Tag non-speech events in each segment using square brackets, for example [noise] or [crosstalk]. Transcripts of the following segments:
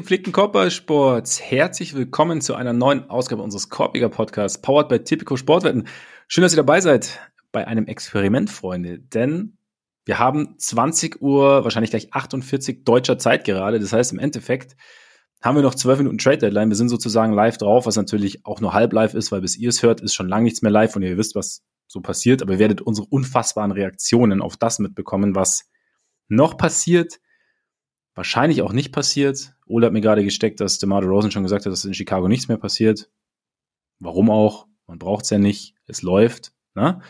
Gepflegten Körpersports, herzlich willkommen zu einer neuen Ausgabe unseres Korbiger Podcasts, powered by Typico Sportwetten. Schön, dass ihr dabei seid bei einem Experiment, Freunde, denn wir haben 20 Uhr, wahrscheinlich gleich 48 deutscher Zeit gerade. Das heißt, im Endeffekt haben wir noch 12 Minuten Trade Deadline. Wir sind sozusagen live drauf, was natürlich auch nur halb live ist, weil bis ihr es hört, ist schon lange nichts mehr live und ihr wisst, was so passiert. Aber ihr werdet unsere unfassbaren Reaktionen auf das mitbekommen, was noch passiert wahrscheinlich auch nicht passiert. Ole hat mir gerade gesteckt, dass DeMar Rosen schon gesagt hat, dass in Chicago nichts mehr passiert. Warum auch? Man braucht es ja nicht. Es läuft. Ne?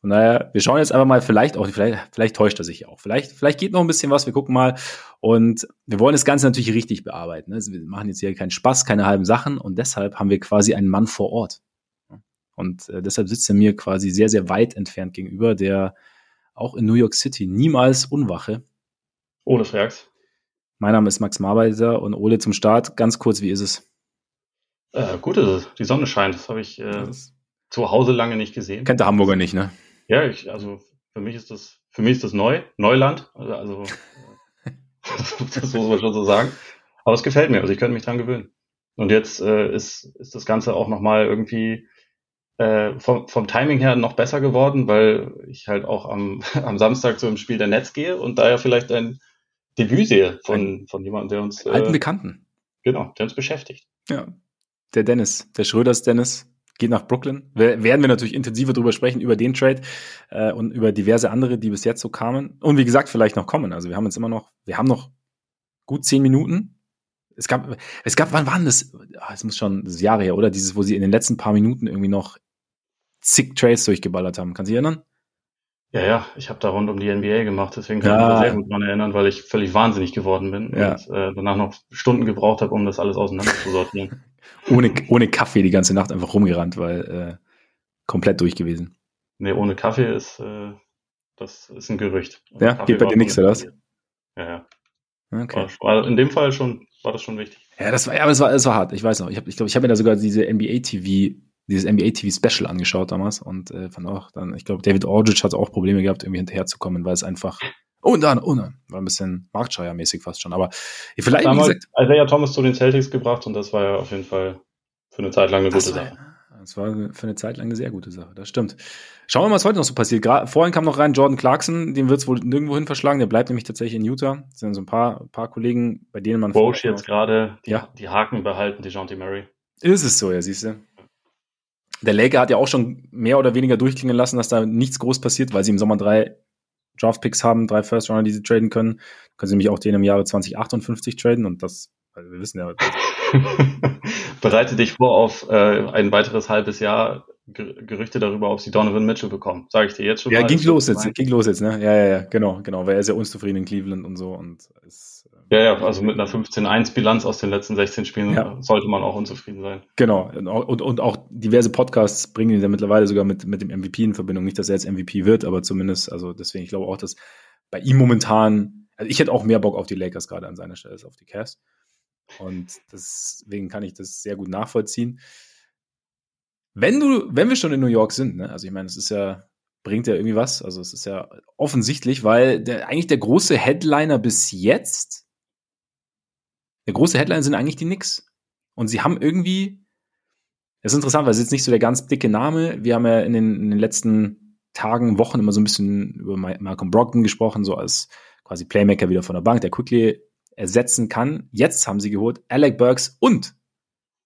Von daher, wir schauen jetzt einfach mal, vielleicht auch, vielleicht, vielleicht täuscht er sich auch. Vielleicht, vielleicht geht noch ein bisschen was, wir gucken mal. Und wir wollen das Ganze natürlich richtig bearbeiten. Ne? Wir machen jetzt hier keinen Spaß, keine halben Sachen und deshalb haben wir quasi einen Mann vor Ort. Und äh, deshalb sitzt er mir quasi sehr, sehr weit entfernt gegenüber, der auch in New York City niemals unwache. Ohne Frags. Mein Name ist Max Marbeiter und Ole zum Start. Ganz kurz, wie ist es? Äh, gut ist es. Die Sonne scheint. Das habe ich äh, zu Hause lange nicht gesehen. Kennt der Hamburger nicht, ne? Ja, ich, also für mich ist das, für mich ist das neu, Neuland. Also, also [laughs] das muss man schon so sagen. Aber es gefällt mir. Also ich könnte mich dran gewöhnen. Und jetzt äh, ist, ist das Ganze auch nochmal irgendwie äh, vom, vom Timing her noch besser geworden, weil ich halt auch am, [laughs] am Samstag zu einem Spiel der Netz gehe und da ja vielleicht ein Debüt sehe von, von jemandem, der uns. Alten äh, Bekannten. Genau, der uns beschäftigt. Ja. Der Dennis, der Schröders Dennis, geht nach Brooklyn. werden wir natürlich intensiver drüber sprechen, über den Trade äh, und über diverse andere, die bis jetzt so kamen. Und wie gesagt, vielleicht noch kommen. Also wir haben jetzt immer noch, wir haben noch gut zehn Minuten. Es gab, es gab, wann waren das? Ah, es muss schon das Jahre her, oder? Dieses, wo sie in den letzten paar Minuten irgendwie noch zig Trades durchgeballert haben. Kannst du dich erinnern? Ja, ja, ich habe da rund um die NBA gemacht, deswegen kann ja. ich mich sehr gut dran erinnern, weil ich völlig wahnsinnig geworden bin ja. und äh, danach noch Stunden gebraucht habe, um das alles auseinander zu sortieren. [laughs] ohne, ohne Kaffee die ganze Nacht einfach rumgerannt, weil äh, komplett durch gewesen. Nee, ohne Kaffee ist äh, das ist ein Gerücht. Ohne ja, Kaffee geht bei dir nichts, oder was? Ja, ja. Okay. War, war in dem Fall schon, war das schon wichtig. Ja, das war, ja, aber es war, es war hart. Ich weiß noch. Ich glaube, ich, glaub, ich habe mir da sogar diese NBA TV dieses NBA TV Special angeschaut damals und äh, fand auch dann, ich glaube, David Aldridge hat auch Probleme gehabt, irgendwie hinterherzukommen, weil es einfach oh, dann, oh, dann, war ein bisschen Marktschreiermäßig fast schon. Aber vielleicht, Damals, gesagt, Isaiah Thomas zu den Celtics gebracht und das war ja auf jeden Fall für eine Zeit lang eine gute Sache. Das war für eine Zeit lang eine sehr gute Sache, das stimmt. Schauen wir mal, was heute noch so passiert. Gra vorhin kam noch rein Jordan Clarkson, den wird es wohl nirgendwo hin verschlagen, der bleibt nämlich tatsächlich in Utah. Das sind so ein paar, paar Kollegen, bei denen man. Bosch jetzt gerade die, ja. die Haken behalten, die Jonty Murray. Ist es so, ja, siehst du der Laker hat ja auch schon mehr oder weniger durchklingen lassen, dass da nichts groß passiert, weil sie im Sommer drei Draftpicks haben, drei First Runner, die sie traden können. Können sie nämlich auch den im Jahre 2058 traden und das, also wir wissen ja. [laughs] Bereite dich vor auf äh, ein weiteres halbes Jahr Gerüchte darüber, ob sie Donovan Mitchell bekommen. Sage ich dir jetzt schon ja, mal. Ja, ging los jetzt, ging los jetzt, ne? Ja, ja, ja, genau, genau, weil er ist ja unzufrieden in Cleveland und so und ist ja, ja, also mit einer 15-1-Bilanz aus den letzten 16 Spielen ja. sollte man auch unzufrieden sein. Genau. Und, und auch diverse Podcasts bringen ihn ja mittlerweile sogar mit, mit dem MVP in Verbindung. Nicht, dass er jetzt MVP wird, aber zumindest, also deswegen, ich glaube auch, dass bei ihm momentan, also ich hätte auch mehr Bock auf die Lakers gerade an seiner Stelle als auf die Cavs. Und deswegen kann ich das sehr gut nachvollziehen. Wenn du, wenn wir schon in New York sind, ne, also ich meine, es ist ja, bringt ja irgendwie was. Also es ist ja offensichtlich, weil der, eigentlich der große Headliner bis jetzt der große Headline sind eigentlich die Knicks. Und sie haben irgendwie, das ist interessant, weil es jetzt nicht so der ganz dicke Name. Wir haben ja in den, in den letzten Tagen, Wochen immer so ein bisschen über Malcolm Brogdon gesprochen, so als quasi Playmaker wieder von der Bank, der quickly ersetzen kann. Jetzt haben sie geholt Alec Burks und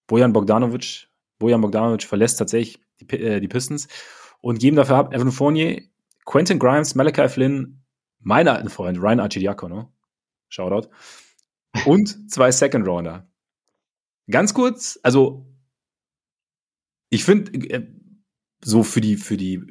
Bojan Bogdanovic. Bojan Bogdanovic verlässt tatsächlich die, äh, die Pistons und geben dafür ab Evan Fournier, Quentin Grimes, Malachi Flynn, meine alten Freund Ryan Archidiakono, Shoutout, und zwei Second Rounder. Ganz kurz, also ich finde, äh, so für die, für die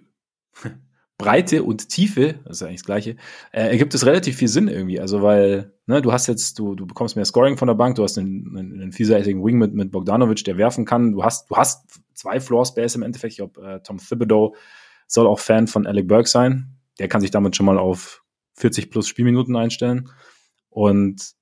Breite und Tiefe, das ist eigentlich das Gleiche, äh, ergibt es relativ viel Sinn irgendwie. Also, weil, ne, du hast jetzt, du, du bekommst mehr Scoring von der Bank, du hast einen, einen, einen vielseitigen Wing mit, mit Bogdanovic, der werfen kann. Du hast, du hast zwei Floor Space im Endeffekt. Ich glaube, äh, Tom Thibodeau soll auch Fan von Alec Burke sein. Der kann sich damit schon mal auf 40 plus Spielminuten einstellen. Und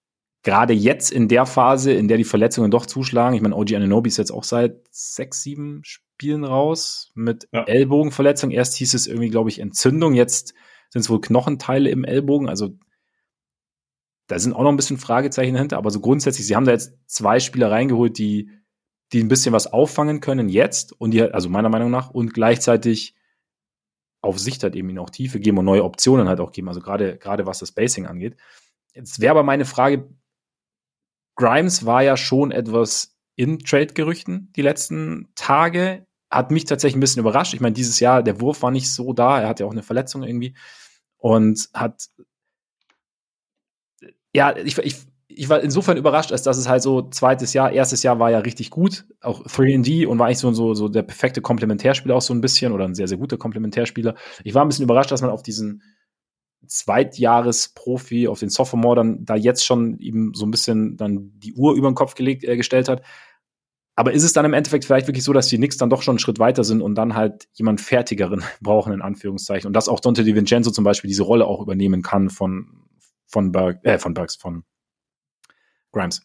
gerade jetzt in der Phase, in der die Verletzungen doch zuschlagen, ich meine, OG Ananobi ist jetzt auch seit sechs, sieben Spielen raus mit ja. Ellbogenverletzung. Erst hieß es irgendwie, glaube ich, Entzündung, jetzt sind es wohl Knochenteile im Ellbogen. Also da sind auch noch ein bisschen Fragezeichen dahinter, aber so grundsätzlich, sie haben da jetzt zwei Spieler reingeholt, die, die ein bisschen was auffangen können jetzt und die, also meiner Meinung nach, und gleichzeitig auf Sicht halt eben ihnen auch Tiefe geben und neue Optionen halt auch geben, also gerade, gerade was das Basing angeht. Jetzt wäre aber meine Frage, Grimes war ja schon etwas in Trade-Gerüchten die letzten Tage, hat mich tatsächlich ein bisschen überrascht. Ich meine, dieses Jahr, der Wurf war nicht so da, er hat ja auch eine Verletzung irgendwie und hat ja, ich, ich, ich war insofern überrascht, als dass es halt so zweites Jahr, erstes Jahr war ja richtig gut, auch 3D und war eigentlich so, so, so der perfekte Komplementärspieler auch so ein bisschen oder ein sehr, sehr guter Komplementärspieler. Ich war ein bisschen überrascht, dass man auf diesen Zweitjahres-Profi, auf den Sophomore dann da jetzt schon eben so ein bisschen dann die Uhr über den Kopf gelegt, äh, gestellt hat. Aber ist es dann im Endeffekt vielleicht wirklich so, dass die Knicks dann doch schon einen Schritt weiter sind und dann halt jemand Fertigeren [laughs] brauchen, in Anführungszeichen. Und dass auch Dante DiVincenzo zum Beispiel diese Rolle auch übernehmen kann von, von Berg, äh, von Bergs, von Grimes.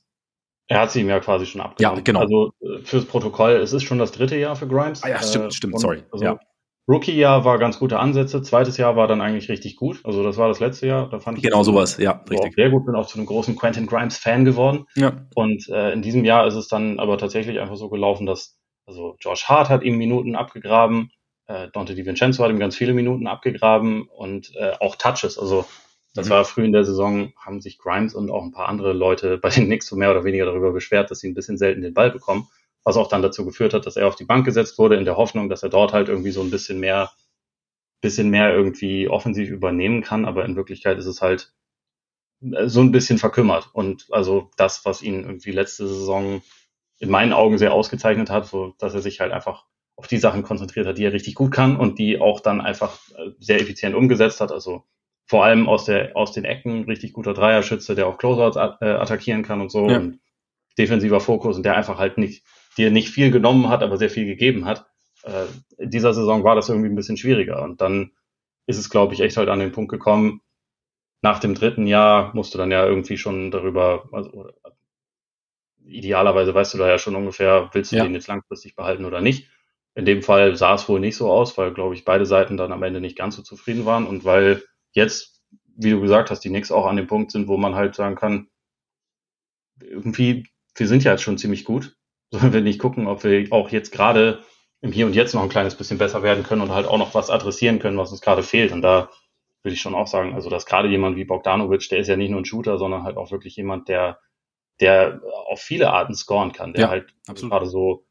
Er hat sie ihm ja quasi schon abgenommen. Ja, genau. Also äh, fürs Protokoll, es ist schon das dritte Jahr für Grimes. Ah ja, stimmt, äh, stimmt, sorry. Also ja. Rookie-Jahr war ganz gute Ansätze, zweites Jahr war dann eigentlich richtig gut. Also das war das letzte Jahr. Da fand ich genau sowas, ja, richtig. Sehr gut, bin auch zu einem großen Quentin Grimes-Fan geworden. Ja. Und äh, in diesem Jahr ist es dann aber tatsächlich einfach so gelaufen, dass also Josh Hart hat ihm Minuten abgegraben, äh, Dante DiVincenzo hat ihm ganz viele Minuten abgegraben und äh, auch Touches. Also das mhm. war früh in der Saison, haben sich Grimes und auch ein paar andere Leute bei den Knicks so mehr oder weniger darüber beschwert, dass sie ein bisschen selten den Ball bekommen, was auch dann dazu geführt hat, dass er auf die Bank gesetzt wurde, in der Hoffnung, dass er dort halt irgendwie so ein bisschen mehr, bisschen mehr irgendwie offensiv übernehmen kann, aber in Wirklichkeit ist es halt äh, so ein bisschen verkümmert. Und also das, was ihn irgendwie letzte Saison in meinen Augen sehr ausgezeichnet hat, so dass er sich halt einfach auf die Sachen konzentriert hat, die er richtig gut kann und die auch dann einfach äh, sehr effizient umgesetzt hat. Also vor allem aus, der, aus den Ecken richtig guter Dreierschütze, der auch Closeouts äh, attackieren kann und so. Ja. Und defensiver Fokus und der einfach halt nicht, dir nicht viel genommen hat, aber sehr viel gegeben hat. Äh, in dieser Saison war das irgendwie ein bisschen schwieriger. Und dann ist es, glaube ich, echt halt an den Punkt gekommen, nach dem dritten Jahr musst du dann ja irgendwie schon darüber, also idealerweise weißt du da ja schon ungefähr, willst du ja. den jetzt langfristig behalten oder nicht. In dem Fall sah es wohl nicht so aus, weil, glaube ich, beide Seiten dann am Ende nicht ganz so zufrieden waren und weil jetzt, wie du gesagt hast, die Knicks auch an dem Punkt sind, wo man halt sagen kann, irgendwie, wir sind ja jetzt schon ziemlich gut. [laughs] Sollen wir nicht gucken, ob wir auch jetzt gerade im Hier und Jetzt noch ein kleines bisschen besser werden können und halt auch noch was adressieren können, was uns gerade fehlt. Und da würde ich schon auch sagen, also dass gerade jemand wie Bogdanovic, der ist ja nicht nur ein Shooter, sondern halt auch wirklich jemand, der, der auf viele Arten scoren kann, der ja, halt absolut. gerade so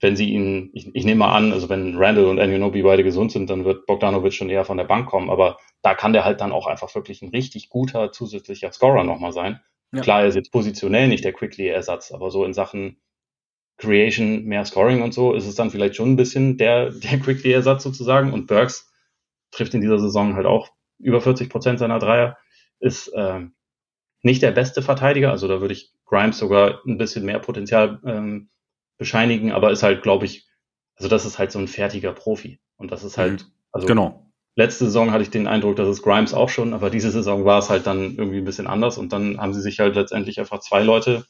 wenn sie ihn, ich, ich nehme mal an, also wenn Randall und Anunobi beide gesund sind, dann wird Bogdanovic schon eher von der Bank kommen, aber da kann der halt dann auch einfach wirklich ein richtig guter zusätzlicher Scorer nochmal sein. Ja. Klar, er ist jetzt positionell nicht der Quickly-Ersatz, aber so in Sachen Creation, mehr Scoring und so ist es dann vielleicht schon ein bisschen der, [laughs] der Quickly-Ersatz sozusagen und Burks trifft in dieser Saison halt auch über 40 Prozent seiner Dreier, ist äh, nicht der beste Verteidiger, also da würde ich Grimes sogar ein bisschen mehr Potenzial ähm, bescheinigen, aber ist halt, glaube ich, also das ist halt so ein fertiger Profi. Und das ist halt, mhm. also genau. letzte Saison hatte ich den Eindruck, dass es Grimes auch schon, aber diese Saison war es halt dann irgendwie ein bisschen anders und dann haben sie sich halt letztendlich einfach zwei Leute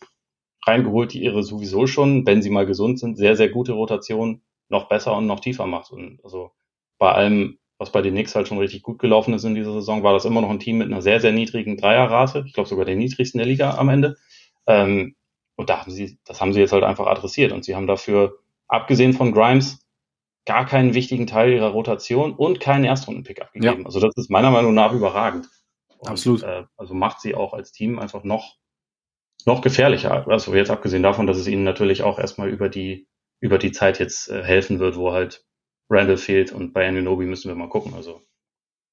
reingeholt, die ihre sowieso schon, wenn sie mal gesund sind, sehr, sehr gute Rotation noch besser und noch tiefer macht. Und also bei allem, was bei den Knicks halt schon richtig gut gelaufen ist in dieser Saison, war das immer noch ein Team mit einer sehr, sehr niedrigen Dreierrate. Ich glaube sogar den niedrigsten der Liga am Ende. Ähm, und da haben sie, das haben sie jetzt halt einfach adressiert. Und sie haben dafür, abgesehen von Grimes, gar keinen wichtigen Teil ihrer Rotation und keinen Erstrunden-Pick abgegeben. Ja. Also das ist meiner Meinung nach überragend. Und, Absolut. Äh, also macht sie auch als Team einfach noch, noch gefährlicher. Also jetzt abgesehen davon, dass es ihnen natürlich auch erstmal über die, über die Zeit jetzt äh, helfen wird, wo halt Randall fehlt und bei Anunobi müssen wir mal gucken. Also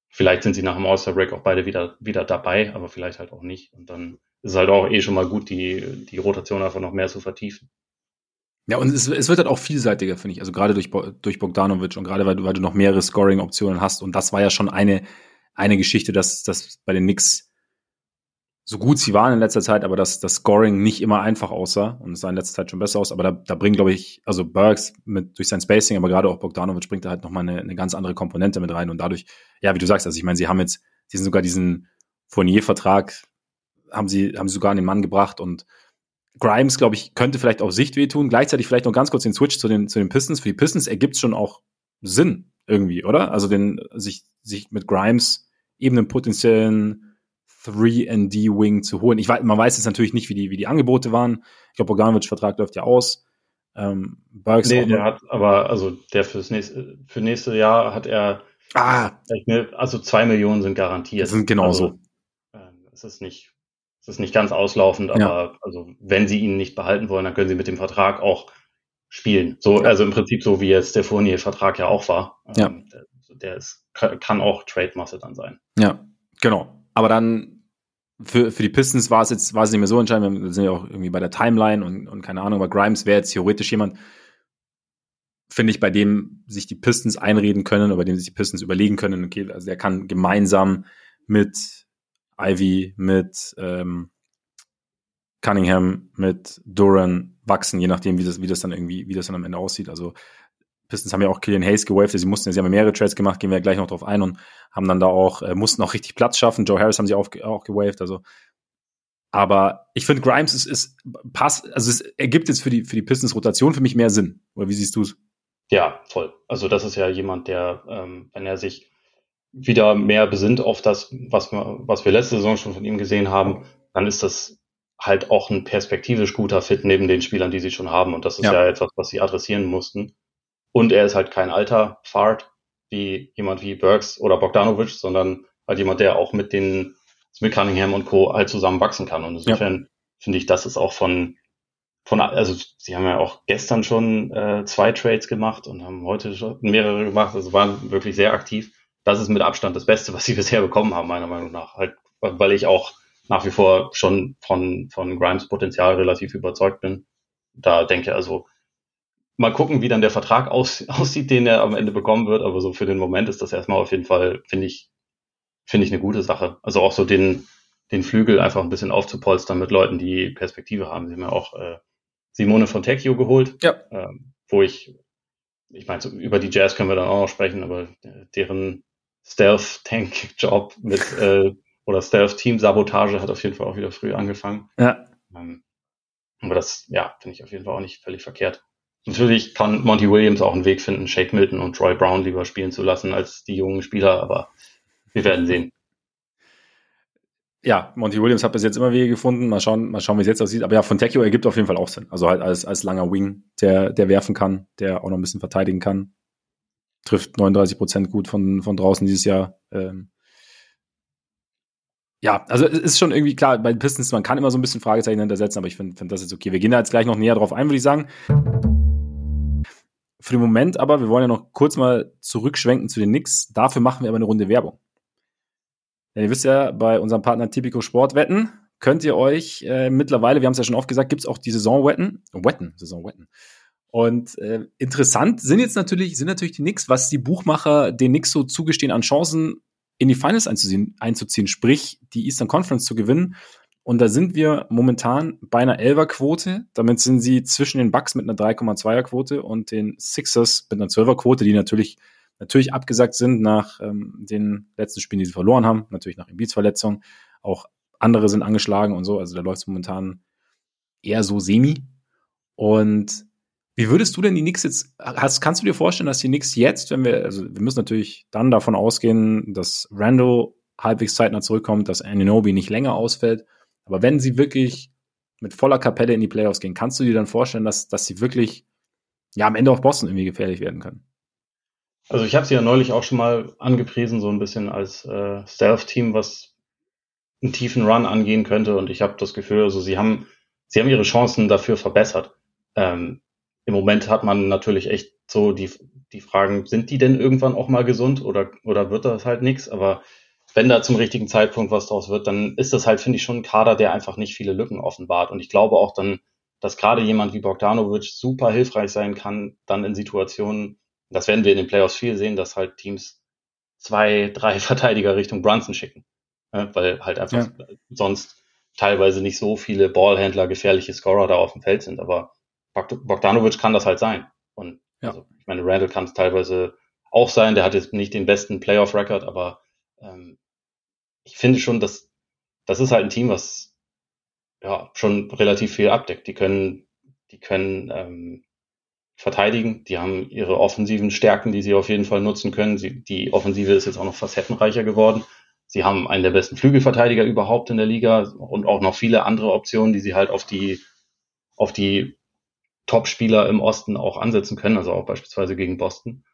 vielleicht sind sie nach dem All-Star-Break auch beide wieder, wieder dabei, aber vielleicht halt auch nicht. Und dann ist halt auch eh schon mal gut, die, die Rotation einfach noch mehr zu vertiefen. Ja, und es, es wird halt auch vielseitiger, finde ich. Also gerade durch, durch Bogdanovic und gerade weil du, weil du noch mehrere Scoring-Optionen hast. Und das war ja schon eine, eine Geschichte, dass, dass bei den Knicks so gut sie waren in letzter Zeit, aber dass das Scoring nicht immer einfach aussah und es sah in letzter Zeit schon besser aus. Aber da, da bringt, glaube ich, also Burks mit durch sein Spacing, aber gerade auch Bogdanovic bringt da halt nochmal eine, eine ganz andere Komponente mit rein. Und dadurch, ja, wie du sagst, also ich meine, sie haben jetzt, sie sind sogar diesen Fournier-Vertrag haben sie, haben sie sogar an den Mann gebracht und Grimes, glaube ich, könnte vielleicht auf Sicht wehtun. Gleichzeitig vielleicht noch ganz kurz den Switch zu den, zu den Pistons. Für die Pistons ergibt schon auch Sinn irgendwie, oder? Also den, sich, sich mit Grimes eben einen potenziellen 3D-Wing zu holen. Ich weiß, man weiß jetzt natürlich nicht, wie die, wie die Angebote waren. Ich glaube, Bogdanovic-Vertrag läuft ja aus. Ähm, Burks nee, der hat aber, also der fürs nächste, für nächste Jahr hat er, ah. also zwei Millionen sind garantiert. Das sind genauso. Also, äh, es ist nicht, es ist nicht ganz auslaufend, aber ja. also wenn sie ihn nicht behalten wollen, dann können sie mit dem Vertrag auch spielen. So, ja. also im Prinzip so wie jetzt der Fournier-Vertrag ja auch war. Ja. Ähm, der, der ist, kann auch Trade-Masse dann sein. Ja, genau. Aber dann für, für die Pistons war es jetzt war es nicht mehr so entscheidend. Wir sind ja auch irgendwie bei der Timeline und, und keine Ahnung, aber Grimes wäre jetzt theoretisch jemand, finde ich, bei dem sich die Pistons einreden können oder bei dem sich die Pistons überlegen können, okay, also der kann gemeinsam mit Ivy, mit ähm, Cunningham, mit Duran wachsen, je nachdem, wie das, wie das dann irgendwie, wie das dann am Ende aussieht. Also Pistons haben ja auch Killian Hayes gewaved, sie mussten, sie haben mehrere Trades gemacht, gehen wir ja gleich noch drauf ein und haben dann da auch, äh, mussten auch richtig Platz schaffen. Joe Harris haben sie auch, auch gewaved, also. Aber ich finde, Grimes ist, ist passt, also es ergibt jetzt für die, für die Pistons Rotation für mich mehr Sinn. Oder wie siehst du es? Ja, voll. Also das ist ja jemand, der, ähm, wenn er sich wieder mehr besinnt auf das, was wir, was wir letzte Saison schon von ihm gesehen haben, dann ist das halt auch ein perspektivisch guter Fit neben den Spielern, die sie schon haben. Und das ist ja, ja etwas, was sie adressieren mussten. Und er ist halt kein alter Fahrt wie jemand wie Burks oder Bogdanovic, sondern halt jemand, der auch mit den mit Cunningham und Co. halt zusammen wachsen kann. Und insofern ja. finde ich, das ist auch von, von, also sie haben ja auch gestern schon äh, zwei Trades gemacht und haben heute schon mehrere gemacht, also waren wirklich sehr aktiv. Das ist mit Abstand das Beste, was sie [laughs] bisher bekommen haben, meiner Meinung nach. Halt, weil ich auch nach wie vor schon von, von Grimes Potenzial relativ überzeugt bin. Da denke also, mal gucken, wie dann der Vertrag aus, [laughs] aussieht, den er am Ende bekommen wird. Aber so für den Moment ist das erstmal auf jeden Fall, finde ich, finde ich eine gute Sache. Also auch so den, den Flügel einfach ein bisschen aufzupolstern mit Leuten, die Perspektive haben. Sie haben ja auch äh, Simone von Tecchio geholt, ja. ähm, wo ich, ich meine, so über die Jazz können wir dann auch noch sprechen, aber deren Stealth-Tank-Job mit [laughs] äh, oder Stealth-Team-Sabotage hat auf jeden Fall auch wieder früh angefangen. Ja. Ähm, aber das, ja, finde ich auf jeden Fall auch nicht völlig verkehrt. Natürlich kann Monty Williams auch einen Weg finden, Shake Milton und Troy Brown lieber spielen zu lassen als die jungen Spieler, aber wir werden sehen. Ja, Monty Williams hat bis jetzt immer Wege gefunden. Mal schauen, mal schauen, wie es jetzt aussieht. Aber ja, von Tecchio ergibt auf jeden Fall auch Sinn. Also halt als, als langer Wing, der, der werfen kann, der auch noch ein bisschen verteidigen kann. Trifft 39 Prozent gut von, von draußen dieses Jahr. Ähm, ja, also es ist schon irgendwie klar, bei den Pistons, man kann immer so ein bisschen Fragezeichen hintersetzen, aber ich finde find das jetzt okay. Wir gehen da jetzt gleich noch näher drauf ein, würde ich sagen. Für den Moment aber, wir wollen ja noch kurz mal zurückschwenken zu den Knicks. Dafür machen wir aber eine Runde Werbung. Denn ihr wisst ja, bei unserem Partner Tipico Sportwetten könnt ihr euch äh, mittlerweile, wir haben es ja schon oft gesagt, gibt es auch die Saisonwetten. Wetten, Saisonwetten. Und äh, interessant sind jetzt natürlich, sind natürlich die Knicks, was die Buchmacher den Knicks so zugestehen an Chancen in die Finals einzuziehen, einzuziehen sprich die Eastern Conference zu gewinnen. Und da sind wir momentan bei einer Elfer-Quote. Damit sind sie zwischen den Bucks mit einer 3,2er-Quote und den Sixers mit einer 12er-Quote, die natürlich, natürlich abgesagt sind nach ähm, den letzten Spielen, die sie verloren haben. Natürlich nach Embiids Verletzung. Auch andere sind angeschlagen und so. Also da läuft es momentan eher so semi. Und wie würdest du denn die Knicks jetzt, hast, kannst du dir vorstellen, dass die Knicks jetzt, wenn wir, also wir müssen natürlich dann davon ausgehen, dass Randall halbwegs zeitnah zurückkommt, dass Ananobi nicht länger ausfällt, aber wenn sie wirklich mit voller Kapelle in die Playoffs gehen, kannst du dir dann vorstellen, dass, dass sie wirklich ja am Ende auf Boston irgendwie gefährlich werden können? Also ich habe sie ja neulich auch schon mal angepriesen, so ein bisschen als äh, Stealth-Team, was einen tiefen Run angehen könnte. Und ich habe das Gefühl, also sie haben, sie haben ihre Chancen dafür verbessert. Ähm, Im Moment hat man natürlich echt so die, die Fragen, sind die denn irgendwann auch mal gesund oder, oder wird das halt nichts? Aber wenn da zum richtigen Zeitpunkt was draus wird, dann ist das halt, finde ich, schon ein Kader, der einfach nicht viele Lücken offenbart. Und ich glaube auch dann, dass gerade jemand wie Bogdanovic super hilfreich sein kann, dann in Situationen, das werden wir in den Playoffs viel sehen, dass halt Teams zwei, drei [laughs] Verteidiger Richtung Brunson schicken. Weil halt einfach ja. sonst teilweise nicht so viele Ballhändler, gefährliche Scorer da auf dem Feld sind. Aber Bogdanovic kann das halt sein. Und ja. also, ich meine, Randall kann es teilweise auch sein. Der hat jetzt nicht den besten Playoff-Record, aber ähm, ich finde schon, dass das ist halt ein Team, was ja schon relativ viel abdeckt. Die können, die können ähm, verteidigen, die haben ihre offensiven Stärken, die sie auf jeden Fall nutzen können. Sie, die Offensive ist jetzt auch noch facettenreicher geworden. Sie haben einen der besten Flügelverteidiger überhaupt in der Liga und auch noch viele andere Optionen, die sie halt auf die, auf die Top-Spieler im Osten auch ansetzen können, also auch beispielsweise gegen Boston.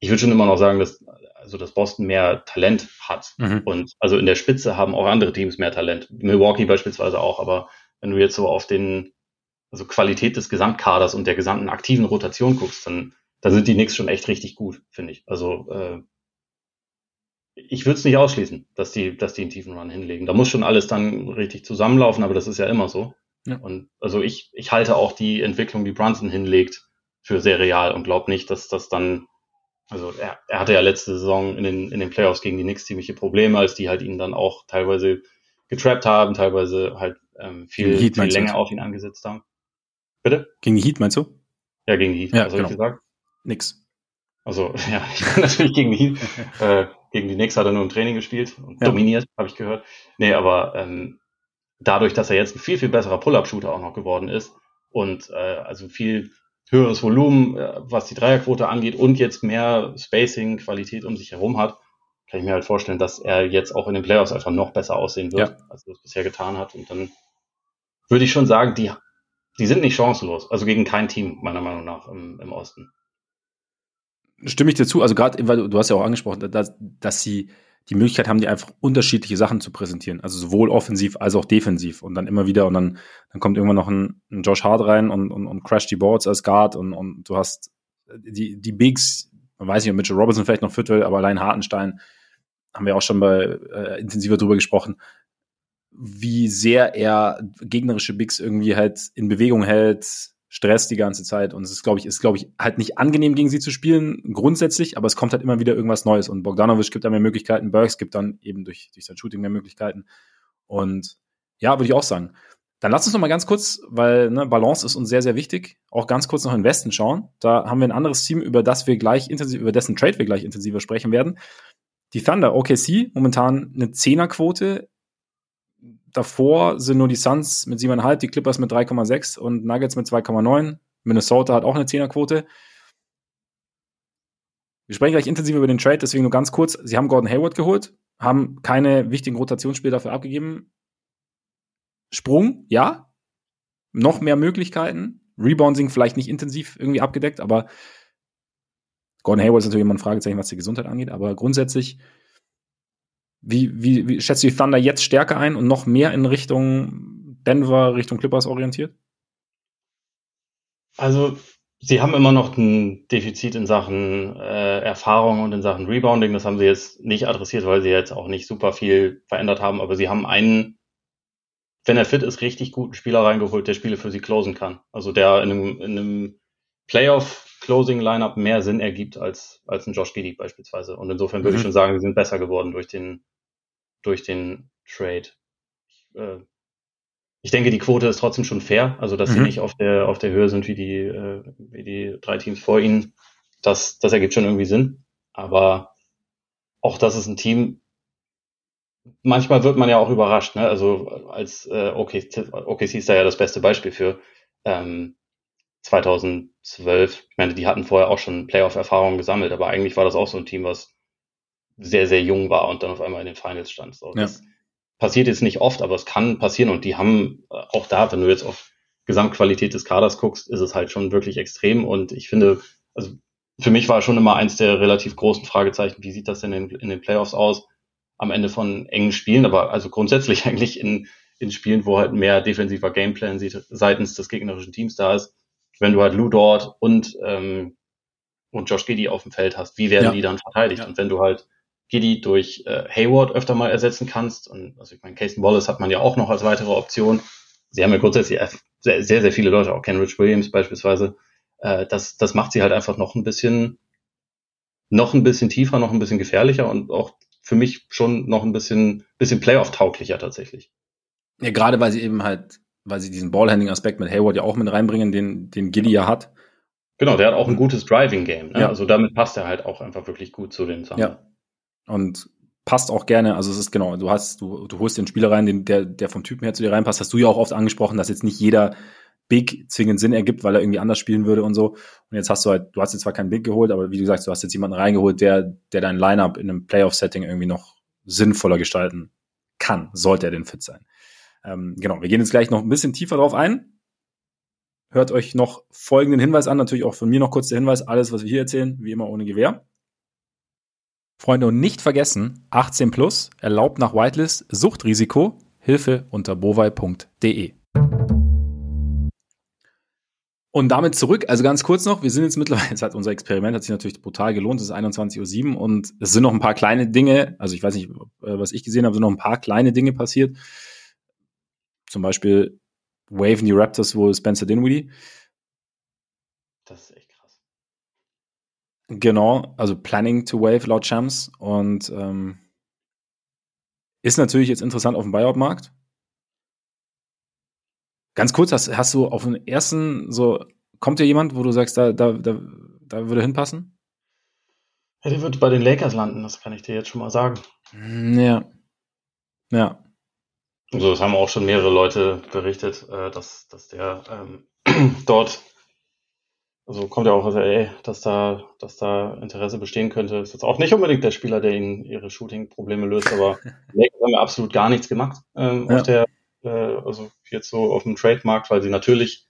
Ich würde schon immer noch sagen, dass, also dass Boston mehr Talent hat. Mhm. Und also in der Spitze haben auch andere Teams mehr Talent. Milwaukee beispielsweise auch, aber wenn du jetzt so auf den, also Qualität des Gesamtkaders und der gesamten aktiven Rotation guckst, dann, dann sind die Knicks schon echt richtig gut, finde ich. Also äh, ich würde es nicht ausschließen, dass die, dass die einen tiefen Run hinlegen. Da muss schon alles dann richtig zusammenlaufen, aber das ist ja immer so. Ja. Und also ich, ich halte auch die Entwicklung, die Brunson hinlegt, für sehr real und glaube nicht, dass das dann, also er, er hatte ja letzte Saison in den, in den Playoffs gegen die Knicks ziemliche Probleme, als die halt ihn dann auch teilweise getrappt haben, teilweise halt ähm, viel, Heat, viel länger auf ihn angesetzt haben. Bitte? Gegen die Heat meinst du? Ja, gegen die Heat. Ja, Was genau. [laughs] ich gesagt? Nix. Also, ja, natürlich gegen die Heat. [laughs] äh, gegen die Knicks hat er nur im Training gespielt und ja. dominiert, habe ich gehört. Nee, aber ähm, dadurch, dass er jetzt ein viel, viel besserer Pull-Up-Shooter auch noch geworden ist und äh, also viel höheres Volumen, äh, was die Dreierquote angeht und jetzt mehr Spacing, Qualität um sich herum hat, kann ich mir halt vorstellen, dass er jetzt auch in den Playoffs einfach noch besser aussehen wird, ja. als er es bisher getan hat. Und dann würde ich schon sagen, die, die sind nicht chancenlos. Also gegen kein Team, meiner Meinung nach, im, im Osten. Stimme ich dir zu. Also gerade, weil du hast ja auch angesprochen, dass, dass sie die Möglichkeit haben, die einfach unterschiedliche Sachen zu präsentieren. Also sowohl offensiv als auch defensiv. Und dann immer wieder, und dann, dann kommt irgendwann noch ein, ein Josh Hart rein und, und, und crasht die Boards als Guard und, und du hast die, die Bigs, man weiß nicht, ob Mitchell Robinson vielleicht noch fit will, aber allein Hartenstein haben wir auch schon bei äh, intensiver drüber gesprochen, wie sehr er gegnerische Bigs irgendwie halt in Bewegung hält, Stress die ganze Zeit und es ist, glaube ich, ist, glaube ich, halt nicht angenehm gegen sie zu spielen, grundsätzlich, aber es kommt halt immer wieder irgendwas Neues und Bogdanovic gibt da mehr Möglichkeiten, Burks gibt dann eben durch, durch sein Shooting mehr Möglichkeiten und ja, würde ich auch sagen. Dann lass uns noch mal ganz kurz, weil ne, Balance ist uns sehr, sehr wichtig, auch ganz kurz noch in Westen schauen. Da haben wir ein anderes Team, über das wir gleich intensiv, über dessen Trade wir gleich intensiver sprechen werden. Die Thunder, OKC, momentan eine Zehnerquote davor sind nur die Suns mit 7,5, die Clippers mit 3,6 und Nuggets mit 2,9. Minnesota hat auch eine Zehnerquote. Wir sprechen gleich intensiv über den Trade, deswegen nur ganz kurz. Sie haben Gordon Hayward geholt, haben keine wichtigen Rotationsspiele dafür abgegeben. Sprung, ja. Noch mehr Möglichkeiten. Rebounding vielleicht nicht intensiv irgendwie abgedeckt, aber Gordon Hayward ist natürlich immer ein Fragezeichen, was die Gesundheit angeht, aber grundsätzlich wie, wie, wie schätzt du die Thunder jetzt stärker ein und noch mehr in Richtung Denver, Richtung Clippers orientiert? Also, sie haben immer noch ein Defizit in Sachen äh, Erfahrung und in Sachen Rebounding. Das haben sie jetzt nicht adressiert, weil sie jetzt auch nicht super viel verändert haben. Aber sie haben einen, wenn er fit ist, richtig guten Spieler reingeholt, der Spiele für sie closen kann. Also der in einem, in einem Playoff-Closing-Lineup mehr Sinn ergibt als, als ein Josh Giddy beispielsweise. Und insofern würde mhm. ich schon sagen, sie sind besser geworden durch den, durch den Trade. Ich, äh, ich denke, die Quote ist trotzdem schon fair, also dass mhm. sie nicht auf der auf der Höhe sind wie die äh, wie die drei Teams vor ihnen. Das das ergibt schon irgendwie Sinn, aber auch das ist ein Team. Manchmal wird man ja auch überrascht, ne? Also als äh, okay, OKC ist da ja das beste Beispiel für. Ähm, 2012, ich meine, die hatten vorher auch schon Playoff-Erfahrungen gesammelt, aber eigentlich war das auch so ein Team, was sehr, sehr jung war und dann auf einmal in den Finals stand. So, ja. Das passiert jetzt nicht oft, aber es kann passieren und die haben äh, auch da, wenn du jetzt auf Gesamtqualität des Kaders guckst, ist es halt schon wirklich extrem und ich finde, also für mich war schon immer eins der relativ großen Fragezeichen, wie sieht das denn in, in den Playoffs aus am Ende von engen Spielen, aber also grundsätzlich [laughs] eigentlich in, in Spielen, wo halt mehr defensiver Gameplan seitens des gegnerischen Teams da ist, wenn du halt Lou Dort und ähm, und Josh Giddy auf dem Feld hast, wie werden ja. die dann verteidigt? Ja. Und wenn du halt Giddy durch äh, Hayward öfter mal ersetzen kannst. Und also ich meine, Casey Wallace hat man ja auch noch als weitere Option. Sie haben ja grundsätzlich sehr, sehr, sehr viele Leute, auch Ken Rich Williams beispielsweise. Äh, das, das macht sie halt einfach noch ein bisschen, noch ein bisschen tiefer, noch ein bisschen gefährlicher und auch für mich schon noch ein bisschen, bisschen Playoff-tauglicher tatsächlich. Ja, gerade weil sie eben halt, weil sie diesen Ballhandling-Aspekt mit Hayward ja auch mit reinbringen, den, den Giddy ja hat. Genau, der hat auch ein gutes Driving-Game. Ne? Ja. Also damit passt er halt auch einfach wirklich gut zu den Sachen. Ja, und passt auch gerne, also es ist genau, du hast, du, du holst den Spieler rein, den, der, der vom Typen her zu dir reinpasst, hast du ja auch oft angesprochen, dass jetzt nicht jeder Big zwingend Sinn ergibt, weil er irgendwie anders spielen würde und so. Und jetzt hast du halt, du hast jetzt zwar keinen Big geholt, aber wie du sagst, du hast jetzt jemanden reingeholt, der, der dein Lineup in einem Playoff-Setting irgendwie noch sinnvoller gestalten kann, sollte er denn fit sein. Ähm, genau, wir gehen jetzt gleich noch ein bisschen tiefer drauf ein. Hört euch noch folgenden Hinweis an, natürlich auch von mir noch kurz der Hinweis, alles, was wir hier erzählen, wie immer ohne Gewehr. Freunde, und nicht vergessen, 18 plus, erlaubt nach Whitelist, Suchtrisiko, Hilfe unter bovai.de. Und damit zurück, also ganz kurz noch, wir sind jetzt mittlerweile, [laughs] jetzt hat unser Experiment hat sich natürlich brutal gelohnt, es ist 21.07 Uhr und es sind noch ein paar kleine Dinge, also ich weiß nicht, äh, was ich gesehen habe, sind noch ein paar kleine Dinge passiert. Zum Beispiel waven die Raptors wohl Spencer Dinwiddie. Das ist echt krass. Genau, also planning to wave laut Champs und ähm, ist natürlich jetzt interessant auf dem Buyout-Markt. Ganz kurz, hast, hast du auf den ersten so, kommt dir jemand, wo du sagst, da, da, da, da würde hinpassen? Ja, der wird bei den Lakers landen, das kann ich dir jetzt schon mal sagen. Hm, ja. Ja. Also das haben auch schon mehrere Leute berichtet, äh, dass, dass der ähm, [clears throat] dort, also kommt ja auch aus LA, dass da, dass da Interesse bestehen könnte. Ist jetzt auch nicht unbedingt der Spieler, der ihnen ihre Shooting-Probleme löst, aber [laughs] Lakers haben ja absolut gar nichts gemacht ähm, ja. auf der, äh, also jetzt so auf dem Trademarkt, weil sie natürlich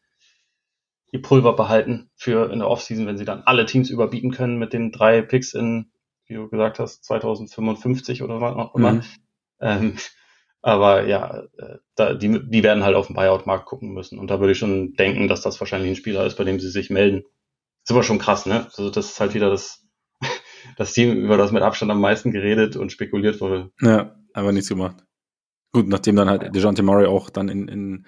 die Pulver behalten für in der Offseason, wenn sie dann alle Teams überbieten können mit den drei Picks in, wie du gesagt hast, 2055 oder was auch immer. Mhm. Ähm, aber ja, äh, da, die, die werden halt auf den Buyout-Markt gucken müssen. Und da würde ich schon denken, dass das wahrscheinlich ein Spieler ist, bei dem sie sich melden. ist aber schon krass, ne? Also das ist halt wieder das, [laughs] das Team, über das mit Abstand am meisten geredet und spekuliert wurde. Ja, aber nichts gemacht. Gut, nachdem dann halt DeJounte Murray auch dann in, in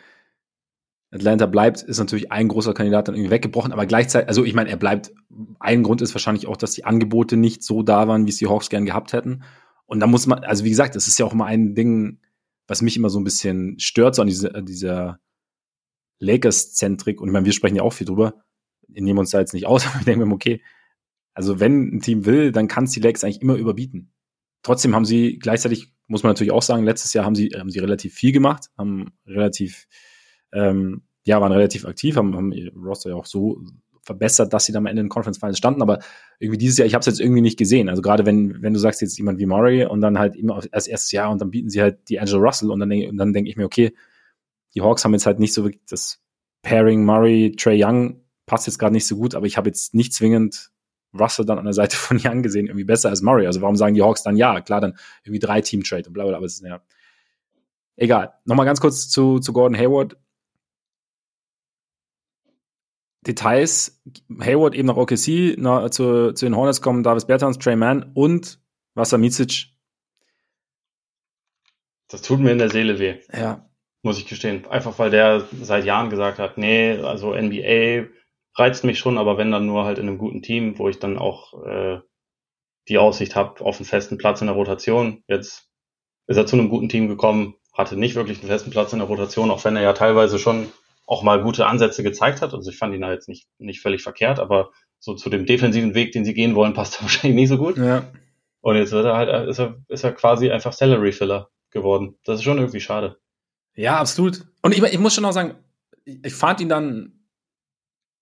Atlanta bleibt, ist natürlich ein großer Kandidat dann irgendwie weggebrochen, aber gleichzeitig, also ich meine, er bleibt, ein Grund ist wahrscheinlich auch, dass die Angebote nicht so da waren, wie es die Hawks gern gehabt hätten. Und da muss man, also wie gesagt, das ist ja auch immer ein Ding, was mich immer so ein bisschen stört, so an diese, dieser Lakers-Zentrik, und ich meine, wir sprechen ja auch viel drüber, nehmen uns da jetzt nicht aus, [laughs] aber ich denke mir, okay, also wenn ein Team will, dann kann es die Lakers eigentlich immer überbieten. Trotzdem haben sie gleichzeitig, muss man natürlich auch sagen, letztes Jahr haben sie, haben sie relativ viel gemacht, haben relativ, ähm, ja, waren relativ aktiv, haben, haben ihr Roster ja auch so verbessert, dass sie dann am Ende in den Conference Finals standen. Aber irgendwie dieses Jahr, ich habe es jetzt irgendwie nicht gesehen. Also gerade wenn, wenn du sagst jetzt jemand wie Murray und dann halt immer als erstes Jahr und dann bieten sie halt die Angela Russell und dann, und dann denke ich mir, okay, die Hawks haben jetzt halt nicht so wirklich das Pairing Murray, Trey Young passt jetzt gerade nicht so gut, aber ich habe jetzt nicht zwingend Russell dann an der Seite [laughs] von Young gesehen, irgendwie besser als Murray. Also warum sagen die Hawks dann ja? Klar, dann irgendwie drei Team-Trade und bla bla, aber es ist ja. Egal. Nochmal ganz kurz zu, zu Gordon Hayward. Details, Hayward eben nach OKC, na, zu, zu den Hornets kommen Davis Bertans, Trey Mann und Wasser Micic. Das tut mir in der Seele weh. Ja. Muss ich gestehen. Einfach weil der seit Jahren gesagt hat, nee, also NBA reizt mich schon, aber wenn dann nur halt in einem guten Team, wo ich dann auch äh, die Aussicht habe auf einen festen Platz in der Rotation. Jetzt ist er zu einem guten Team gekommen, hatte nicht wirklich einen festen Platz in der Rotation, auch wenn er ja teilweise schon auch mal gute Ansätze gezeigt hat. Also ich fand ihn da jetzt nicht, nicht völlig verkehrt, aber so zu dem defensiven Weg, den sie gehen wollen, [laughs] passt er wahrscheinlich nicht so gut. Ja. Und jetzt wird er halt, ist er, ist er quasi einfach Salary Filler geworden. Das ist schon irgendwie schade. Ja, absolut. Und ich, ich muss schon auch sagen, ich fand ihn dann,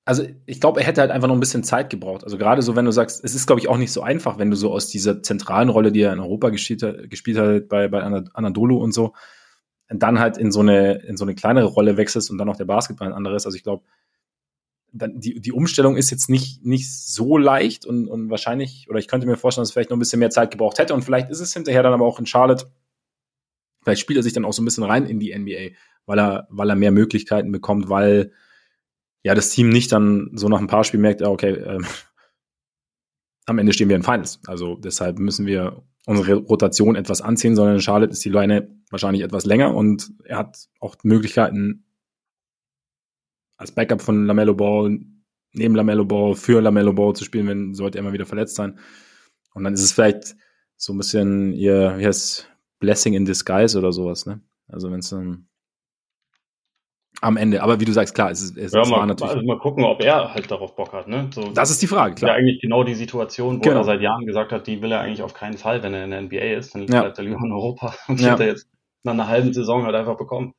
also ich glaube, er hätte halt einfach noch ein bisschen Zeit gebraucht. Also gerade so, wenn du sagst, es ist, glaube ich, auch nicht so einfach, wenn du so aus dieser zentralen Rolle, die er in Europa gespielt hat, gespielt hat bei, bei Anadolu und so, dann halt in so eine, in so eine kleinere Rolle wechselst und dann noch der Basketball ein anderes. Also ich glaube, die, die Umstellung ist jetzt nicht, nicht so leicht und, und wahrscheinlich, oder ich könnte mir vorstellen, dass es vielleicht noch ein bisschen mehr Zeit gebraucht hätte und vielleicht ist es hinterher dann aber auch in Charlotte, vielleicht spielt er sich dann auch so ein bisschen rein in die NBA, weil er, weil er mehr Möglichkeiten bekommt, weil ja das Team nicht dann so nach ein paar Spielen merkt, ja, okay, äh, [laughs] am Ende stehen wir in Finals. Also deshalb müssen wir unsere Rotation etwas anziehen, sondern in Charlotte ist die Leine wahrscheinlich etwas länger und er hat auch Möglichkeiten als Backup von Lamello Ball neben Lamello Ball für Lamello Ball zu spielen, wenn sollte er mal wieder verletzt sein. Und dann ist es vielleicht so ein bisschen ihr, wie heißt Blessing in Disguise oder sowas, ne? Also wenn es dann am Ende. Aber wie du sagst, klar, es, ist, es ja, mal, war natürlich. Also mal gucken, ob er halt darauf Bock hat. Ne? So, das ist die Frage, klar. Ja, eigentlich genau die Situation, wo genau. er seit Jahren gesagt hat, die will er eigentlich auf keinen Fall, wenn er in der NBA ist. Dann ja. bleibt er lieber in Europa [laughs] und ja. hat er jetzt nach einer halben Saison halt einfach bekommen.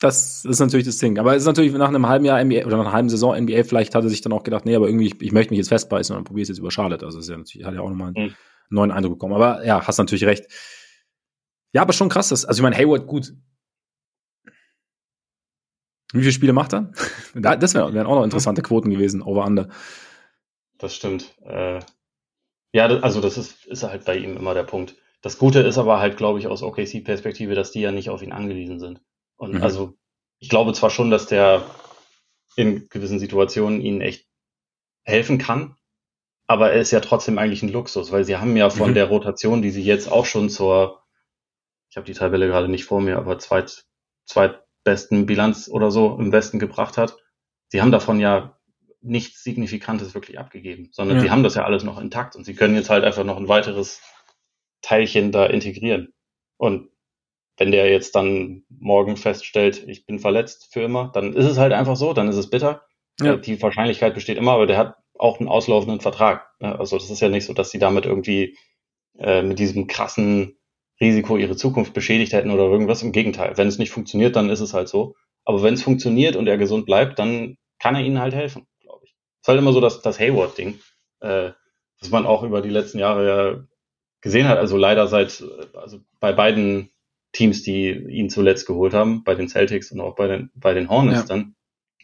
Das ist natürlich das Ding. Aber es ist natürlich nach einem halben Jahr NBA oder nach einer halben Saison NBA, vielleicht hat er sich dann auch gedacht, nee, aber irgendwie, ich, ich möchte mich jetzt festbeißen und dann probiere es jetzt über Charlotte. Also, das ist ja natürlich, hat ja auch nochmal einen mhm. neuen Eindruck bekommen. Aber ja, hast natürlich recht Ja, aber schon krass, dass, also ich meine, Hayward, gut. Wie viele Spiele macht er? [laughs] das wären auch noch interessante Quoten gewesen, over under. Das stimmt. Äh, ja, also das ist, ist halt bei ihm immer der Punkt. Das Gute ist aber halt, glaube ich, aus OKC-Perspektive, dass die ja nicht auf ihn angewiesen sind. Und mhm. also ich glaube zwar schon, dass der in gewissen Situationen ihnen echt helfen kann, aber er ist ja trotzdem eigentlich ein Luxus, weil sie haben ja von mhm. der Rotation, die sie jetzt auch schon zur, ich habe die Tabelle gerade nicht vor mir, aber zweit, zweitbesten Bilanz oder so im Westen gebracht hat, sie haben davon ja nichts Signifikantes wirklich abgegeben, sondern ja. sie haben das ja alles noch intakt und sie können jetzt halt einfach noch ein weiteres Teilchen da integrieren. Und wenn der jetzt dann morgen feststellt, ich bin verletzt für immer, dann ist es halt einfach so, dann ist es bitter. Ja. Die Wahrscheinlichkeit besteht immer, aber der hat auch einen auslaufenden Vertrag. Also das ist ja nicht so, dass sie damit irgendwie äh, mit diesem krassen Risiko ihre Zukunft beschädigt hätten oder irgendwas. Im Gegenteil, wenn es nicht funktioniert, dann ist es halt so. Aber wenn es funktioniert und er gesund bleibt, dann kann er ihnen halt helfen, glaube ich. Es ist halt immer so das, das Hayward-Ding, äh, was man auch über die letzten Jahre ja gesehen hat. Also leider seit, also bei beiden Teams, die ihn zuletzt geholt haben, bei den Celtics und auch bei den, bei den Hornets ja. dann,